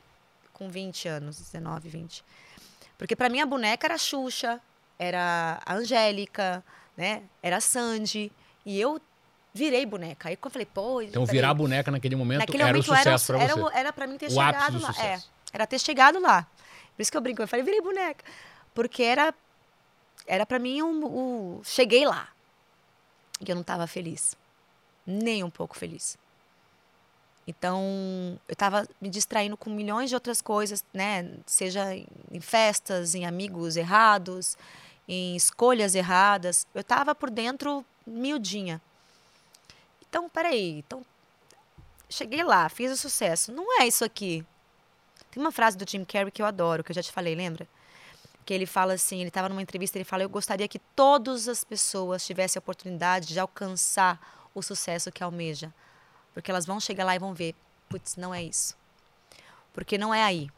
com 20 anos, 19, 20. Porque para mim a boneca era a Xuxa, era a Angélica, né? Era a Sandy, e eu virei boneca. Aí eu falei, pô, Então virar boneca naquele momento naquele era momento o sucesso para você. Era, era para mim ter o chegado lá, é. Era ter chegado lá. Por isso que eu brinco, eu falei, virei boneca, porque era era para mim um, um, cheguei lá. E eu não estava feliz nem um pouco feliz. Então, eu estava me distraindo com milhões de outras coisas, né? Seja em festas, em amigos errados, em escolhas erradas. Eu estava por dentro miudinha. Então, peraí. Então, cheguei lá, fiz o sucesso. Não é isso aqui. Tem uma frase do Jim Carrey que eu adoro, que eu já te falei, lembra? Que ele fala assim, ele estava numa entrevista, ele fala, eu gostaria que todas as pessoas tivessem a oportunidade de alcançar o sucesso que almeja. Porque elas vão chegar lá e vão ver, putz, não é isso. Porque não é aí.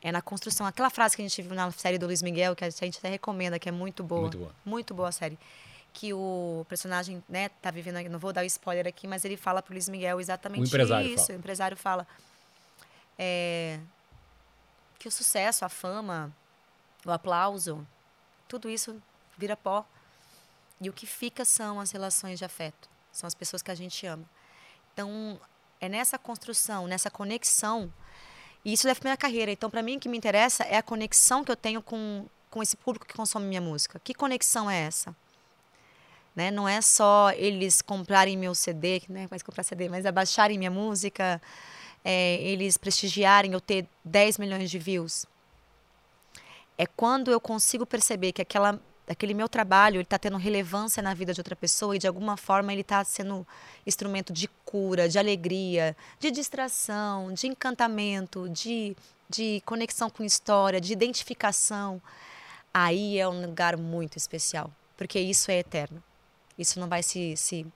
É na construção. Aquela frase que a gente viu na série do Luiz Miguel, que a gente até recomenda, que é muito boa. Muito boa. Muito boa a série. Que o personagem, né, tá vivendo, não vou dar o spoiler aqui, mas ele fala pro Luiz Miguel exatamente o empresário isso. Fala. O empresário fala é, que o sucesso, a fama, o aplauso, tudo isso vira pó. E o que fica são as relações de afeto. São as pessoas que a gente ama. Então, é nessa construção, nessa conexão. E isso deve minha carreira. Então, para mim, o que me interessa é a conexão que eu tenho com, com esse público que consome minha música. Que conexão é essa? Né? Não é só eles comprarem meu CD, né? mais comprar CD, mas abaixarem minha música, é, eles prestigiarem eu ter 10 milhões de views. É quando eu consigo perceber que aquela aquele meu trabalho ele está tendo relevância na vida de outra pessoa e de alguma forma ele está sendo instrumento de cura, de alegria, de distração, de encantamento, de, de conexão com história, de identificação, aí é um lugar muito especial, porque isso é eterno. Isso não vai se, se,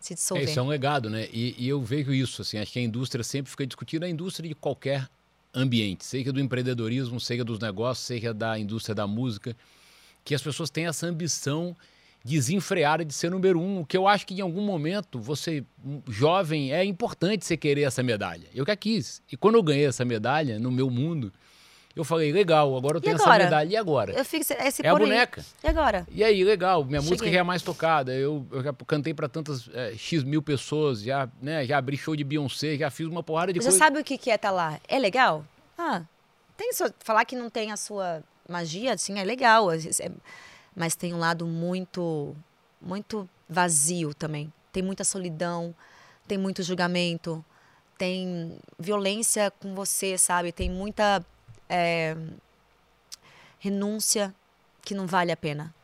se dissolver. É, isso é um legado, né? E, e eu vejo isso, assim, acho que a indústria sempre fica discutindo a indústria de qualquer ambiente, seja do empreendedorismo, seja dos negócios, seja da indústria da música que as pessoas têm essa ambição desenfreada de ser número um, o que eu acho que em algum momento você, jovem, é importante você querer essa medalha. Eu que quis. E quando eu ganhei essa medalha no meu mundo, eu falei, legal, agora eu tenho essa medalha. E agora? Eu fico, esse é a boneca. E agora? E aí, legal, minha Cheguei. música já é mais tocada. Eu, eu já cantei para tantas é, X mil pessoas, já, né, já abri show de Beyoncé, já fiz uma porrada de Você sabe o que, é estar tá lá? É legal? Ah, tem só, falar que não tem a sua magia, assim, é legal. É, mas tem um lado muito, muito vazio também. Tem muita solidão, tem muito julgamento, tem violência com você, sabe? Tem muita é, renúncia que não vale a pena.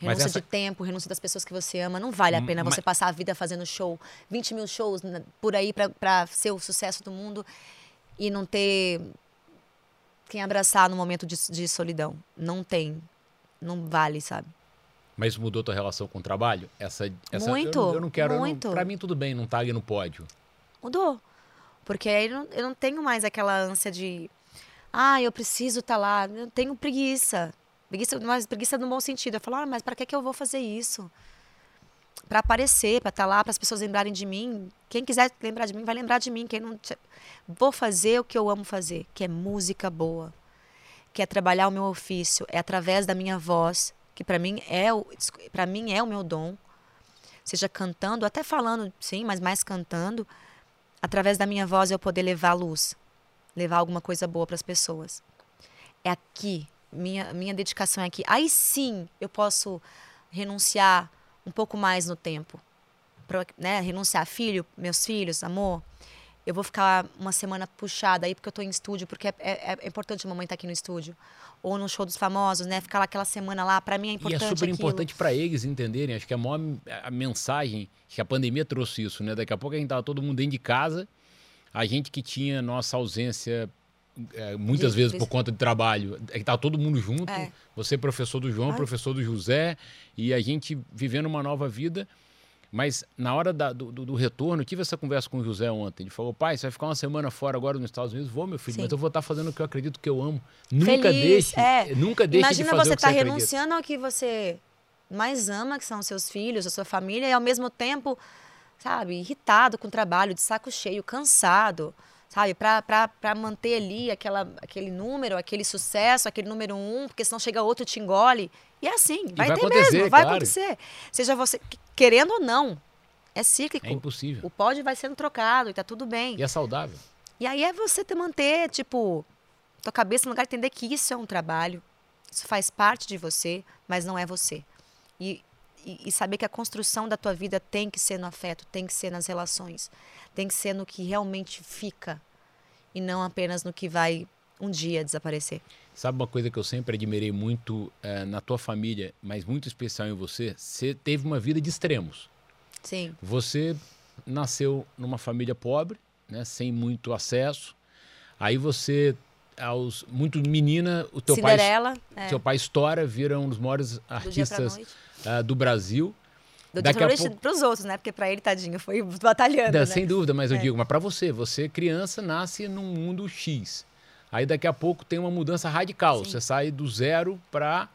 Renúncia essa... de tempo, renúncia das pessoas que você ama. Não vale a pena você passar a vida fazendo show, 20 mil shows por aí para ser o sucesso do mundo e não ter quem abraçar no momento de, de solidão. Não tem. Não vale, sabe? Mas mudou tua relação com o trabalho? Essa, essa muito, eu, eu não quero. Muito. Para mim tudo bem, não tá ali no pódio. Mudou. Porque aí eu não, eu não tenho mais aquela ânsia de ah, eu preciso estar tá lá. Eu tenho preguiça. Preguiça, mas preguiça no bom sentido. Eu falo, ah, mas para que, que eu vou fazer isso? Para aparecer, para estar tá lá, para as pessoas lembrarem de mim. Quem quiser lembrar de mim, vai lembrar de mim. Quem não vou fazer o que eu amo fazer, que é música boa, que é trabalhar o meu ofício, é através da minha voz, que para mim é o para mim é o meu dom. Seja cantando, até falando, sim, mas mais cantando, através da minha voz eu poder levar luz, levar alguma coisa boa para as pessoas. É aqui, minha minha dedicação é aqui. Aí sim, eu posso renunciar um pouco mais no tempo. Pra, né, renunciar filho, meus filhos, amor, eu vou ficar uma semana puxada aí porque eu estou em estúdio, porque é, é, é importante a mamãe estar tá aqui no estúdio. Ou no show dos famosos, né? Ficar lá aquela semana lá, para mim é importante. E é super importante para eles entenderem. Acho que a maior a mensagem que a pandemia trouxe isso, né? Daqui a pouco a gente tava todo mundo dentro de casa, a gente que tinha nossa ausência é, muitas de, vezes de... por conta de trabalho, é que tá todo mundo junto. É. Você professor do João, Ai. professor do José, e a gente vivendo uma nova vida. Mas na hora da, do, do, retorno, tive essa conversa com o José ontem. Ele falou: pai, você vai ficar uma semana fora agora nos Estados Unidos? Vou, meu filho, Sim. mas eu vou estar fazendo o que eu acredito que eu amo. Nunca Feliz, deixe, é. nunca deixe Imagina de fazer você estar tá renunciando ao que você mais ama, que são seus filhos, a sua família, e ao mesmo tempo, sabe, irritado com o trabalho, de saco cheio, cansado sabe? Para manter ali aquela, aquele número, aquele sucesso, aquele número um, porque senão chega outro e te engole. E é assim, vai, vai ter mesmo, vai claro. acontecer. Seja você querendo ou não. É cíclico. É impossível. O pódio vai sendo trocado e tá tudo bem. E é saudável. E aí é você te manter, tipo, tua cabeça no lugar de entender que isso é um trabalho. Isso faz parte de você, mas não é você. E, e, e, saber que a construção da tua vida tem que ser no afeto, tem que ser nas relações, tem que ser no que realmente fica e não apenas no que vai um dia desaparecer. Sabe uma coisa que eu sempre admirei muito é, na tua família, mas muito especial em você? Você teve uma vida de extremos. Sim. Você nasceu numa família pobre, né, sem muito acesso. Aí você aos muito menina, o teu Cinderela, pai, é. seu pai estoura, vira um dos maiores artistas do, uh, do Brasil. Do Daqui pouco... para os outros, né? Porque para ele, tadinho, foi batalhando. Da, né? Sem dúvida, mas eu é. digo, mas para você, você criança nasce num mundo X. Aí daqui a pouco tem uma mudança radical. Sim. Você sai do zero para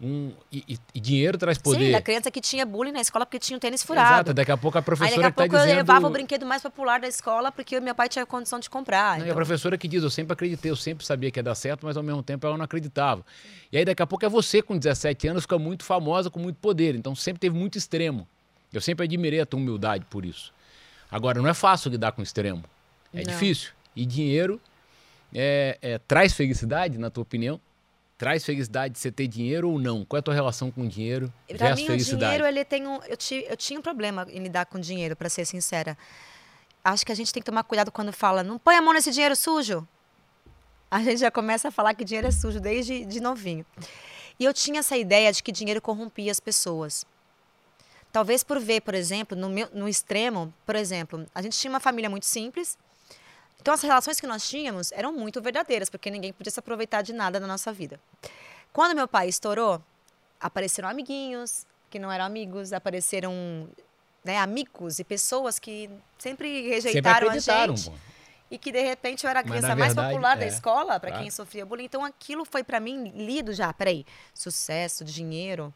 um, e, e, dinheiro traz poder. Sim, da criança que tinha bullying na escola porque tinha um tênis furado. Exato, daqui a pouco a professora Aí, daqui a tá pouco tá eu dizendo... levava o brinquedo mais popular da escola porque o meu pai tinha condição de comprar. Não, então... E a então. professora que diz, eu sempre acreditei, eu sempre sabia que ia dar certo, mas ao mesmo tempo ela não acreditava. E aí daqui a pouco é você com 17 anos, fica muito famosa, com muito poder. Então sempre teve muito extremo. Eu sempre admirei a tua humildade por isso. Agora, não é fácil lidar com extremo. É não. difícil. E dinheiro é, é, traz felicidade, na tua opinião? Traz felicidade você ter dinheiro ou não? Qual é a tua relação com o dinheiro pra mim, felicidade? o dinheiro, ele tem um... Eu, ti, eu tinha um problema em lidar com dinheiro, para ser sincera. Acho que a gente tem que tomar cuidado quando fala, não põe a mão nesse dinheiro sujo. A gente já começa a falar que dinheiro é sujo desde de novinho. E eu tinha essa ideia de que dinheiro corrompia as pessoas. Talvez por ver, por exemplo, no, meu, no extremo, por exemplo, a gente tinha uma família muito simples, então, as relações que nós tínhamos eram muito verdadeiras, porque ninguém podia se aproveitar de nada na nossa vida. Quando meu pai estourou, apareceram amiguinhos que não eram amigos, apareceram né, amigos e pessoas que sempre rejeitaram sempre a gente. Pô. E que de repente eu era a criança mais popular é, da escola, para claro. quem sofria bullying. Então aquilo foi para mim lido já. Peraí, sucesso, dinheiro,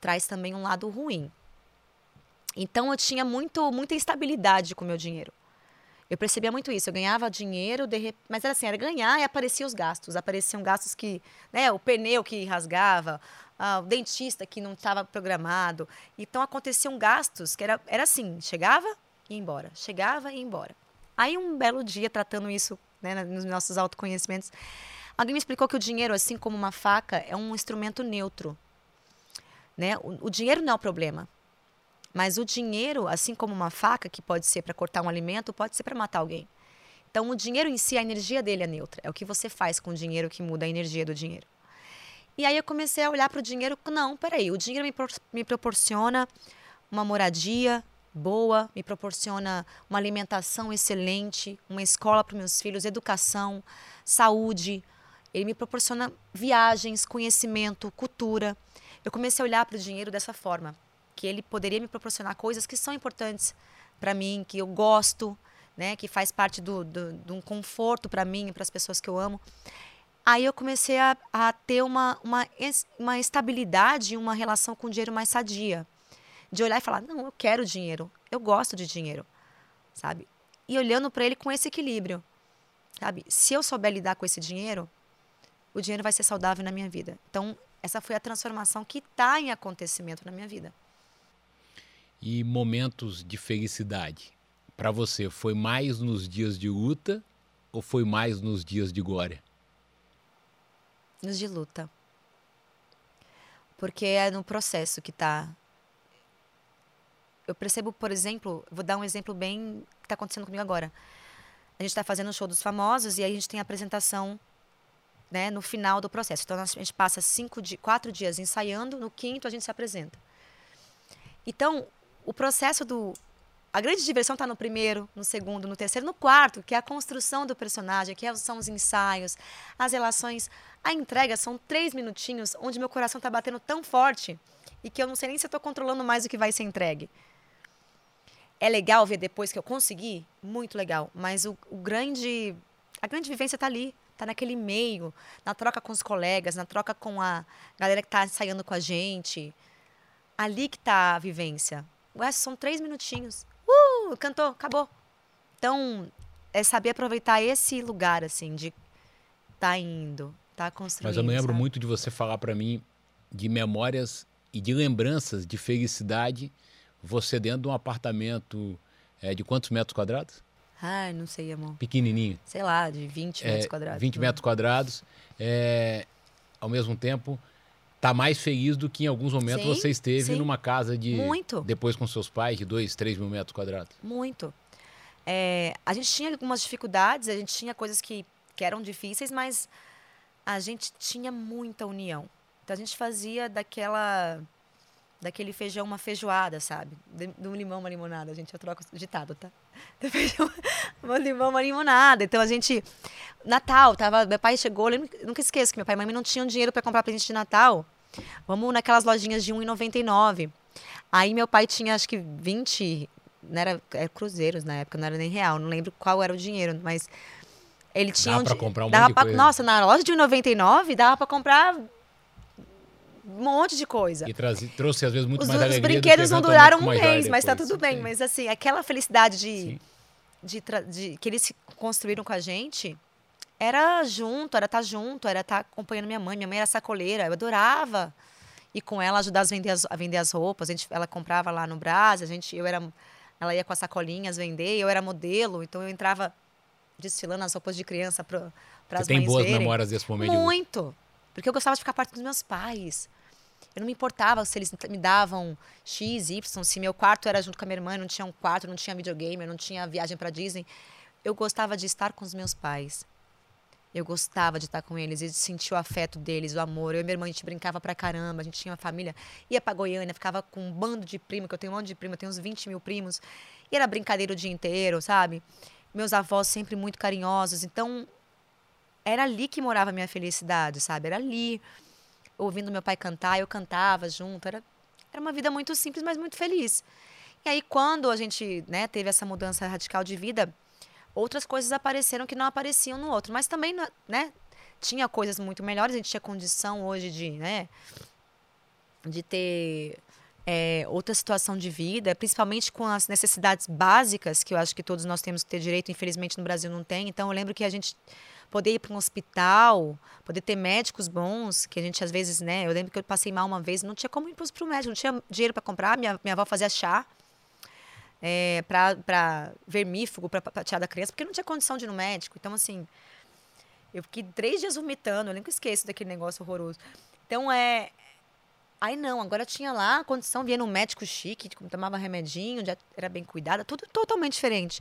traz também um lado ruim. Então eu tinha muito, muita instabilidade com o meu dinheiro. Eu percebia muito isso. Eu ganhava dinheiro, de... mas era assim, era ganhar e apareciam os gastos. Apareciam gastos que, né, o pneu que rasgava, ah, o dentista que não estava programado. Então aconteciam gastos que era, era assim, chegava e ia embora, chegava e ia embora. Aí um belo dia, tratando isso né, nos nossos autoconhecimentos, alguém me explicou que o dinheiro, assim como uma faca, é um instrumento neutro. Né? O, o dinheiro não é o problema. Mas o dinheiro, assim como uma faca, que pode ser para cortar um alimento, pode ser para matar alguém. Então, o dinheiro em si, a energia dele é neutra. É o que você faz com o dinheiro que muda a energia do dinheiro. E aí eu comecei a olhar para o dinheiro. Não, peraí, o dinheiro me, me proporciona uma moradia boa, me proporciona uma alimentação excelente, uma escola para meus filhos, educação, saúde. Ele me proporciona viagens, conhecimento, cultura. Eu comecei a olhar para o dinheiro dessa forma que ele poderia me proporcionar coisas que são importantes para mim, que eu gosto, né, que faz parte do, do, de um conforto para mim e para as pessoas que eu amo. Aí eu comecei a, a ter uma, uma, uma estabilidade uma relação com o dinheiro mais sadia. De olhar e falar: não, eu quero dinheiro, eu gosto de dinheiro, sabe? E olhando para ele com esse equilíbrio, sabe? Se eu souber lidar com esse dinheiro, o dinheiro vai ser saudável na minha vida. Então, essa foi a transformação que está em acontecimento na minha vida. E momentos de felicidade para você foi mais nos dias de luta ou foi mais nos dias de glória? Nos de luta. Porque é no processo que está. Eu percebo, por exemplo, vou dar um exemplo bem que está acontecendo comigo agora. A gente está fazendo o show dos famosos e aí a gente tem a apresentação né, no final do processo. Então a gente passa cinco, quatro dias ensaiando, no quinto a gente se apresenta. Então, o processo do. A grande diversão está no primeiro, no segundo, no terceiro, no quarto, que é a construção do personagem, que é são os ensaios, as relações. A entrega são três minutinhos onde meu coração está batendo tão forte e que eu não sei nem se estou controlando mais o que vai ser entregue. É legal ver depois que eu consegui? Muito legal. Mas o, o grande. A grande vivência está ali tá naquele meio, na troca com os colegas, na troca com a galera que tá ensaiando com a gente. Ali que tá a vivência. Ué, são três minutinhos. Uh, cantou, acabou. Então, é saber aproveitar esse lugar, assim, de tá indo, tá construindo. Mas eu me lembro sabe? muito de você falar para mim de memórias e de lembranças de felicidade, você dentro de um apartamento é, de quantos metros quadrados? Ai, não sei, amor. Pequenininho. Sei lá, de 20 É, metros quadrados. 20 metros quadrados. É, ao mesmo tempo, tá mais feliz do que em alguns momentos Sim, você esteve sim. numa casa de. Muito. Depois com seus pais, de 2, 3 mil metros quadrados. Muito. É, a gente tinha algumas dificuldades, a gente tinha coisas que, que eram difíceis, mas a gente tinha muita união. Então a gente fazia daquela daquele feijão uma feijoada, sabe? De, do limão uma limonada. A gente eu troco ditado, tá? Do feijão uma limão uma limonada. Então a gente Natal, tava, meu pai chegou, lembro, nunca esqueço que meu pai e minha mãe não tinham dinheiro para comprar presente de Natal. Vamos naquelas lojinhas de 1,99. Aí meu pai tinha acho que 20, não era, era cruzeiros na época, não era nem real, não lembro qual era o dinheiro, mas ele tinha Dava um pra di- comprar um dava monte pra-. Nossa, na loja de 1,99 dava para comprar um monte de coisa. E trazi- trouxe, às vezes, muito Os, mais os alegria. que brinquedos não duraram um mês, mas tá tudo bem. Sim. Mas assim, aquela felicidade de, de, de- que eles construíram com a gente era junto, era estar junto, era estar acompanhando minha mãe. Minha mãe era sacoleira, eu adorava ir com ela ajudar a vender as, a vender as roupas. A gente, ela comprava lá no Brás, a gente, eu era, ela ia com as sacolinhas vender, eu era modelo, então eu entrava desfilando as roupas de criança para as tem mães boas verem. memórias desse momento? Muito. Porque eu gostava de ficar perto dos meus pais. Eu não me importava se eles me davam X, Y, se meu quarto era junto com a minha irmã, não tinha um quarto, não tinha videogame, não tinha viagem para Disney. Eu gostava de estar com os meus pais. Eu gostava de estar com eles e sentir o afeto deles, o amor. Eu e minha irmã, a gente brincava pra caramba, a gente tinha uma família. Ia pra Goiânia, ficava com um bando de primo, que eu tenho um monte de primo, eu tenho uns 20 mil primos. E era brincadeira o dia inteiro, sabe? Meus avós sempre muito carinhosos. Então, era ali que morava a minha felicidade, sabe? Era ali. Ouvindo meu pai cantar, eu cantava junto. Era, era uma vida muito simples, mas muito feliz. E aí, quando a gente né, teve essa mudança radical de vida, outras coisas apareceram que não apareciam no outro. Mas também, né? Tinha coisas muito melhores, a gente tinha condição hoje de, né? De ter é, outra situação de vida, principalmente com as necessidades básicas, que eu acho que todos nós temos que ter direito, infelizmente no Brasil não tem. Então, eu lembro que a gente poder ir para um hospital, poder ter médicos bons, que a gente às vezes, né? Eu lembro que eu passei mal uma vez, não tinha como ir para o médico, não tinha dinheiro para comprar. Minha, minha avó fazia chá é, para vermífugo, para tirar da criança, porque não tinha condição de ir no médico. Então, assim, eu fiquei três dias vomitando, eu nunca esqueço daquele negócio horroroso. Então, é. Aí não, agora tinha lá a condição, via no médico chique, tomava remedinho, era bem cuidada, tudo totalmente diferente.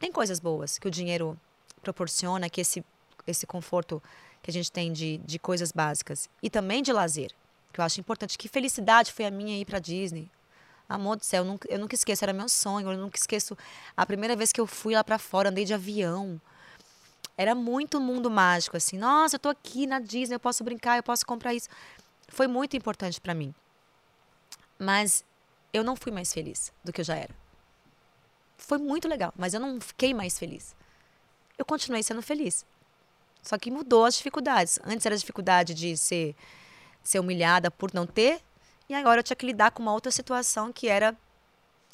Tem coisas boas que o dinheiro proporciona, que esse, esse conforto que a gente tem de, de coisas básicas. E também de lazer, que eu acho importante. Que felicidade foi a minha ir para Disney. Amor do céu, eu nunca, eu nunca esqueço, era meu sonho, eu nunca esqueço a primeira vez que eu fui lá para fora, andei de avião. Era muito mundo mágico, assim. Nossa, eu tô aqui na Disney, eu posso brincar, eu posso comprar isso. Foi muito importante para mim. Mas eu não fui mais feliz do que eu já era. Foi muito legal, mas eu não fiquei mais feliz. Eu continuei sendo feliz. Só que mudou as dificuldades. Antes era a dificuldade de ser, ser humilhada por não ter, e agora eu tinha que lidar com uma outra situação que era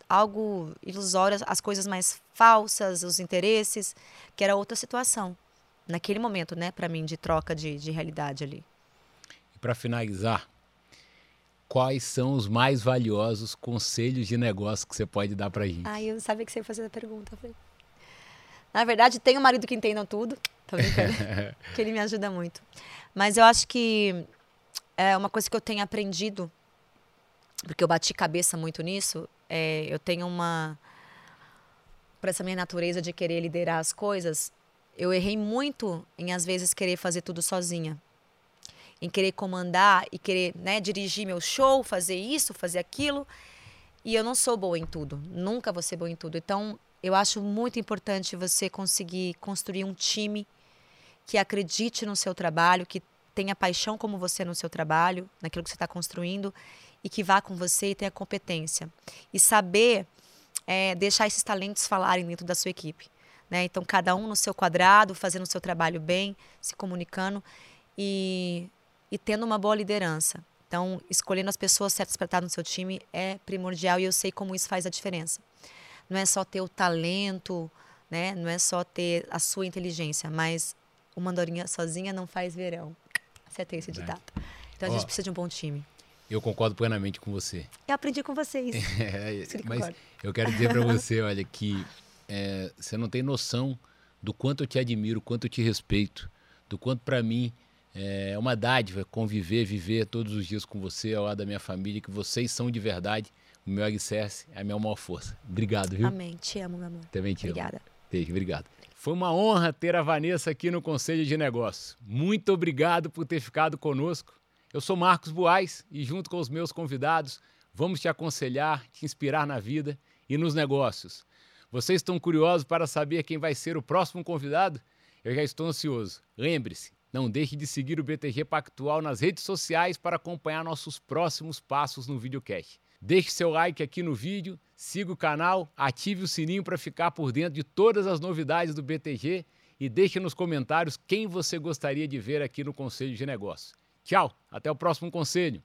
algo ilusório, as coisas mais falsas, os interesses, que era outra situação. naquele momento, né, para mim, de troca de, de realidade ali. E para finalizar, quais são os mais valiosos conselhos de negócio que você pode dar para gente? Ah, eu sabia que você ia fazer a pergunta. Na verdade, tenho um marido que entenda tudo, tô brincando, que ele me ajuda muito. Mas eu acho que é uma coisa que eu tenho aprendido, porque eu bati cabeça muito nisso, é, eu tenho uma para essa minha natureza de querer liderar as coisas, eu errei muito em às vezes querer fazer tudo sozinha. Em querer comandar e querer, né, dirigir meu show, fazer isso, fazer aquilo. E eu não sou boa em tudo, nunca vou ser boa em tudo. Então, eu acho muito importante você conseguir construir um time que acredite no seu trabalho, que tenha paixão como você no seu trabalho, naquilo que você está construindo e que vá com você e tenha competência. E saber é, deixar esses talentos falarem dentro da sua equipe. Né? Então, cada um no seu quadrado, fazendo o seu trabalho bem, se comunicando e, e tendo uma boa liderança. Então, escolhendo as pessoas certas para estar no seu time é primordial e eu sei como isso faz a diferença. Não é só ter o talento, né? não é só ter a sua inteligência, mas uma andorinha sozinha não faz verão. Tem esse ditado. Então, a gente precisa de um bom time. Eu concordo plenamente com você. Eu aprendi com vocês. É, mas eu quero dizer para você, olha, que é, você não tem noção do quanto eu te admiro, quanto eu te respeito, do quanto para mim é uma dádiva conviver, viver todos os dias com você, ao lado da minha família, que vocês são de verdade o meu alicerce, a minha maior força. Obrigado, viu? Amém. Te amo, meu amor. Também te Obrigada. amo. Beijo, obrigado. Foi uma honra ter a Vanessa aqui no Conselho de Negócios. Muito obrigado por ter ficado conosco. Eu sou Marcos Buais e, junto com os meus convidados, vamos te aconselhar, te inspirar na vida e nos negócios. Vocês estão curiosos para saber quem vai ser o próximo convidado? Eu já estou ansioso. Lembre-se, não deixe de seguir o BTG Pactual nas redes sociais para acompanhar nossos próximos passos no videocast. Deixe seu like aqui no vídeo, siga o canal, ative o sininho para ficar por dentro de todas as novidades do BTG e deixe nos comentários quem você gostaria de ver aqui no Conselho de Negócios. Tchau, até o próximo conselho.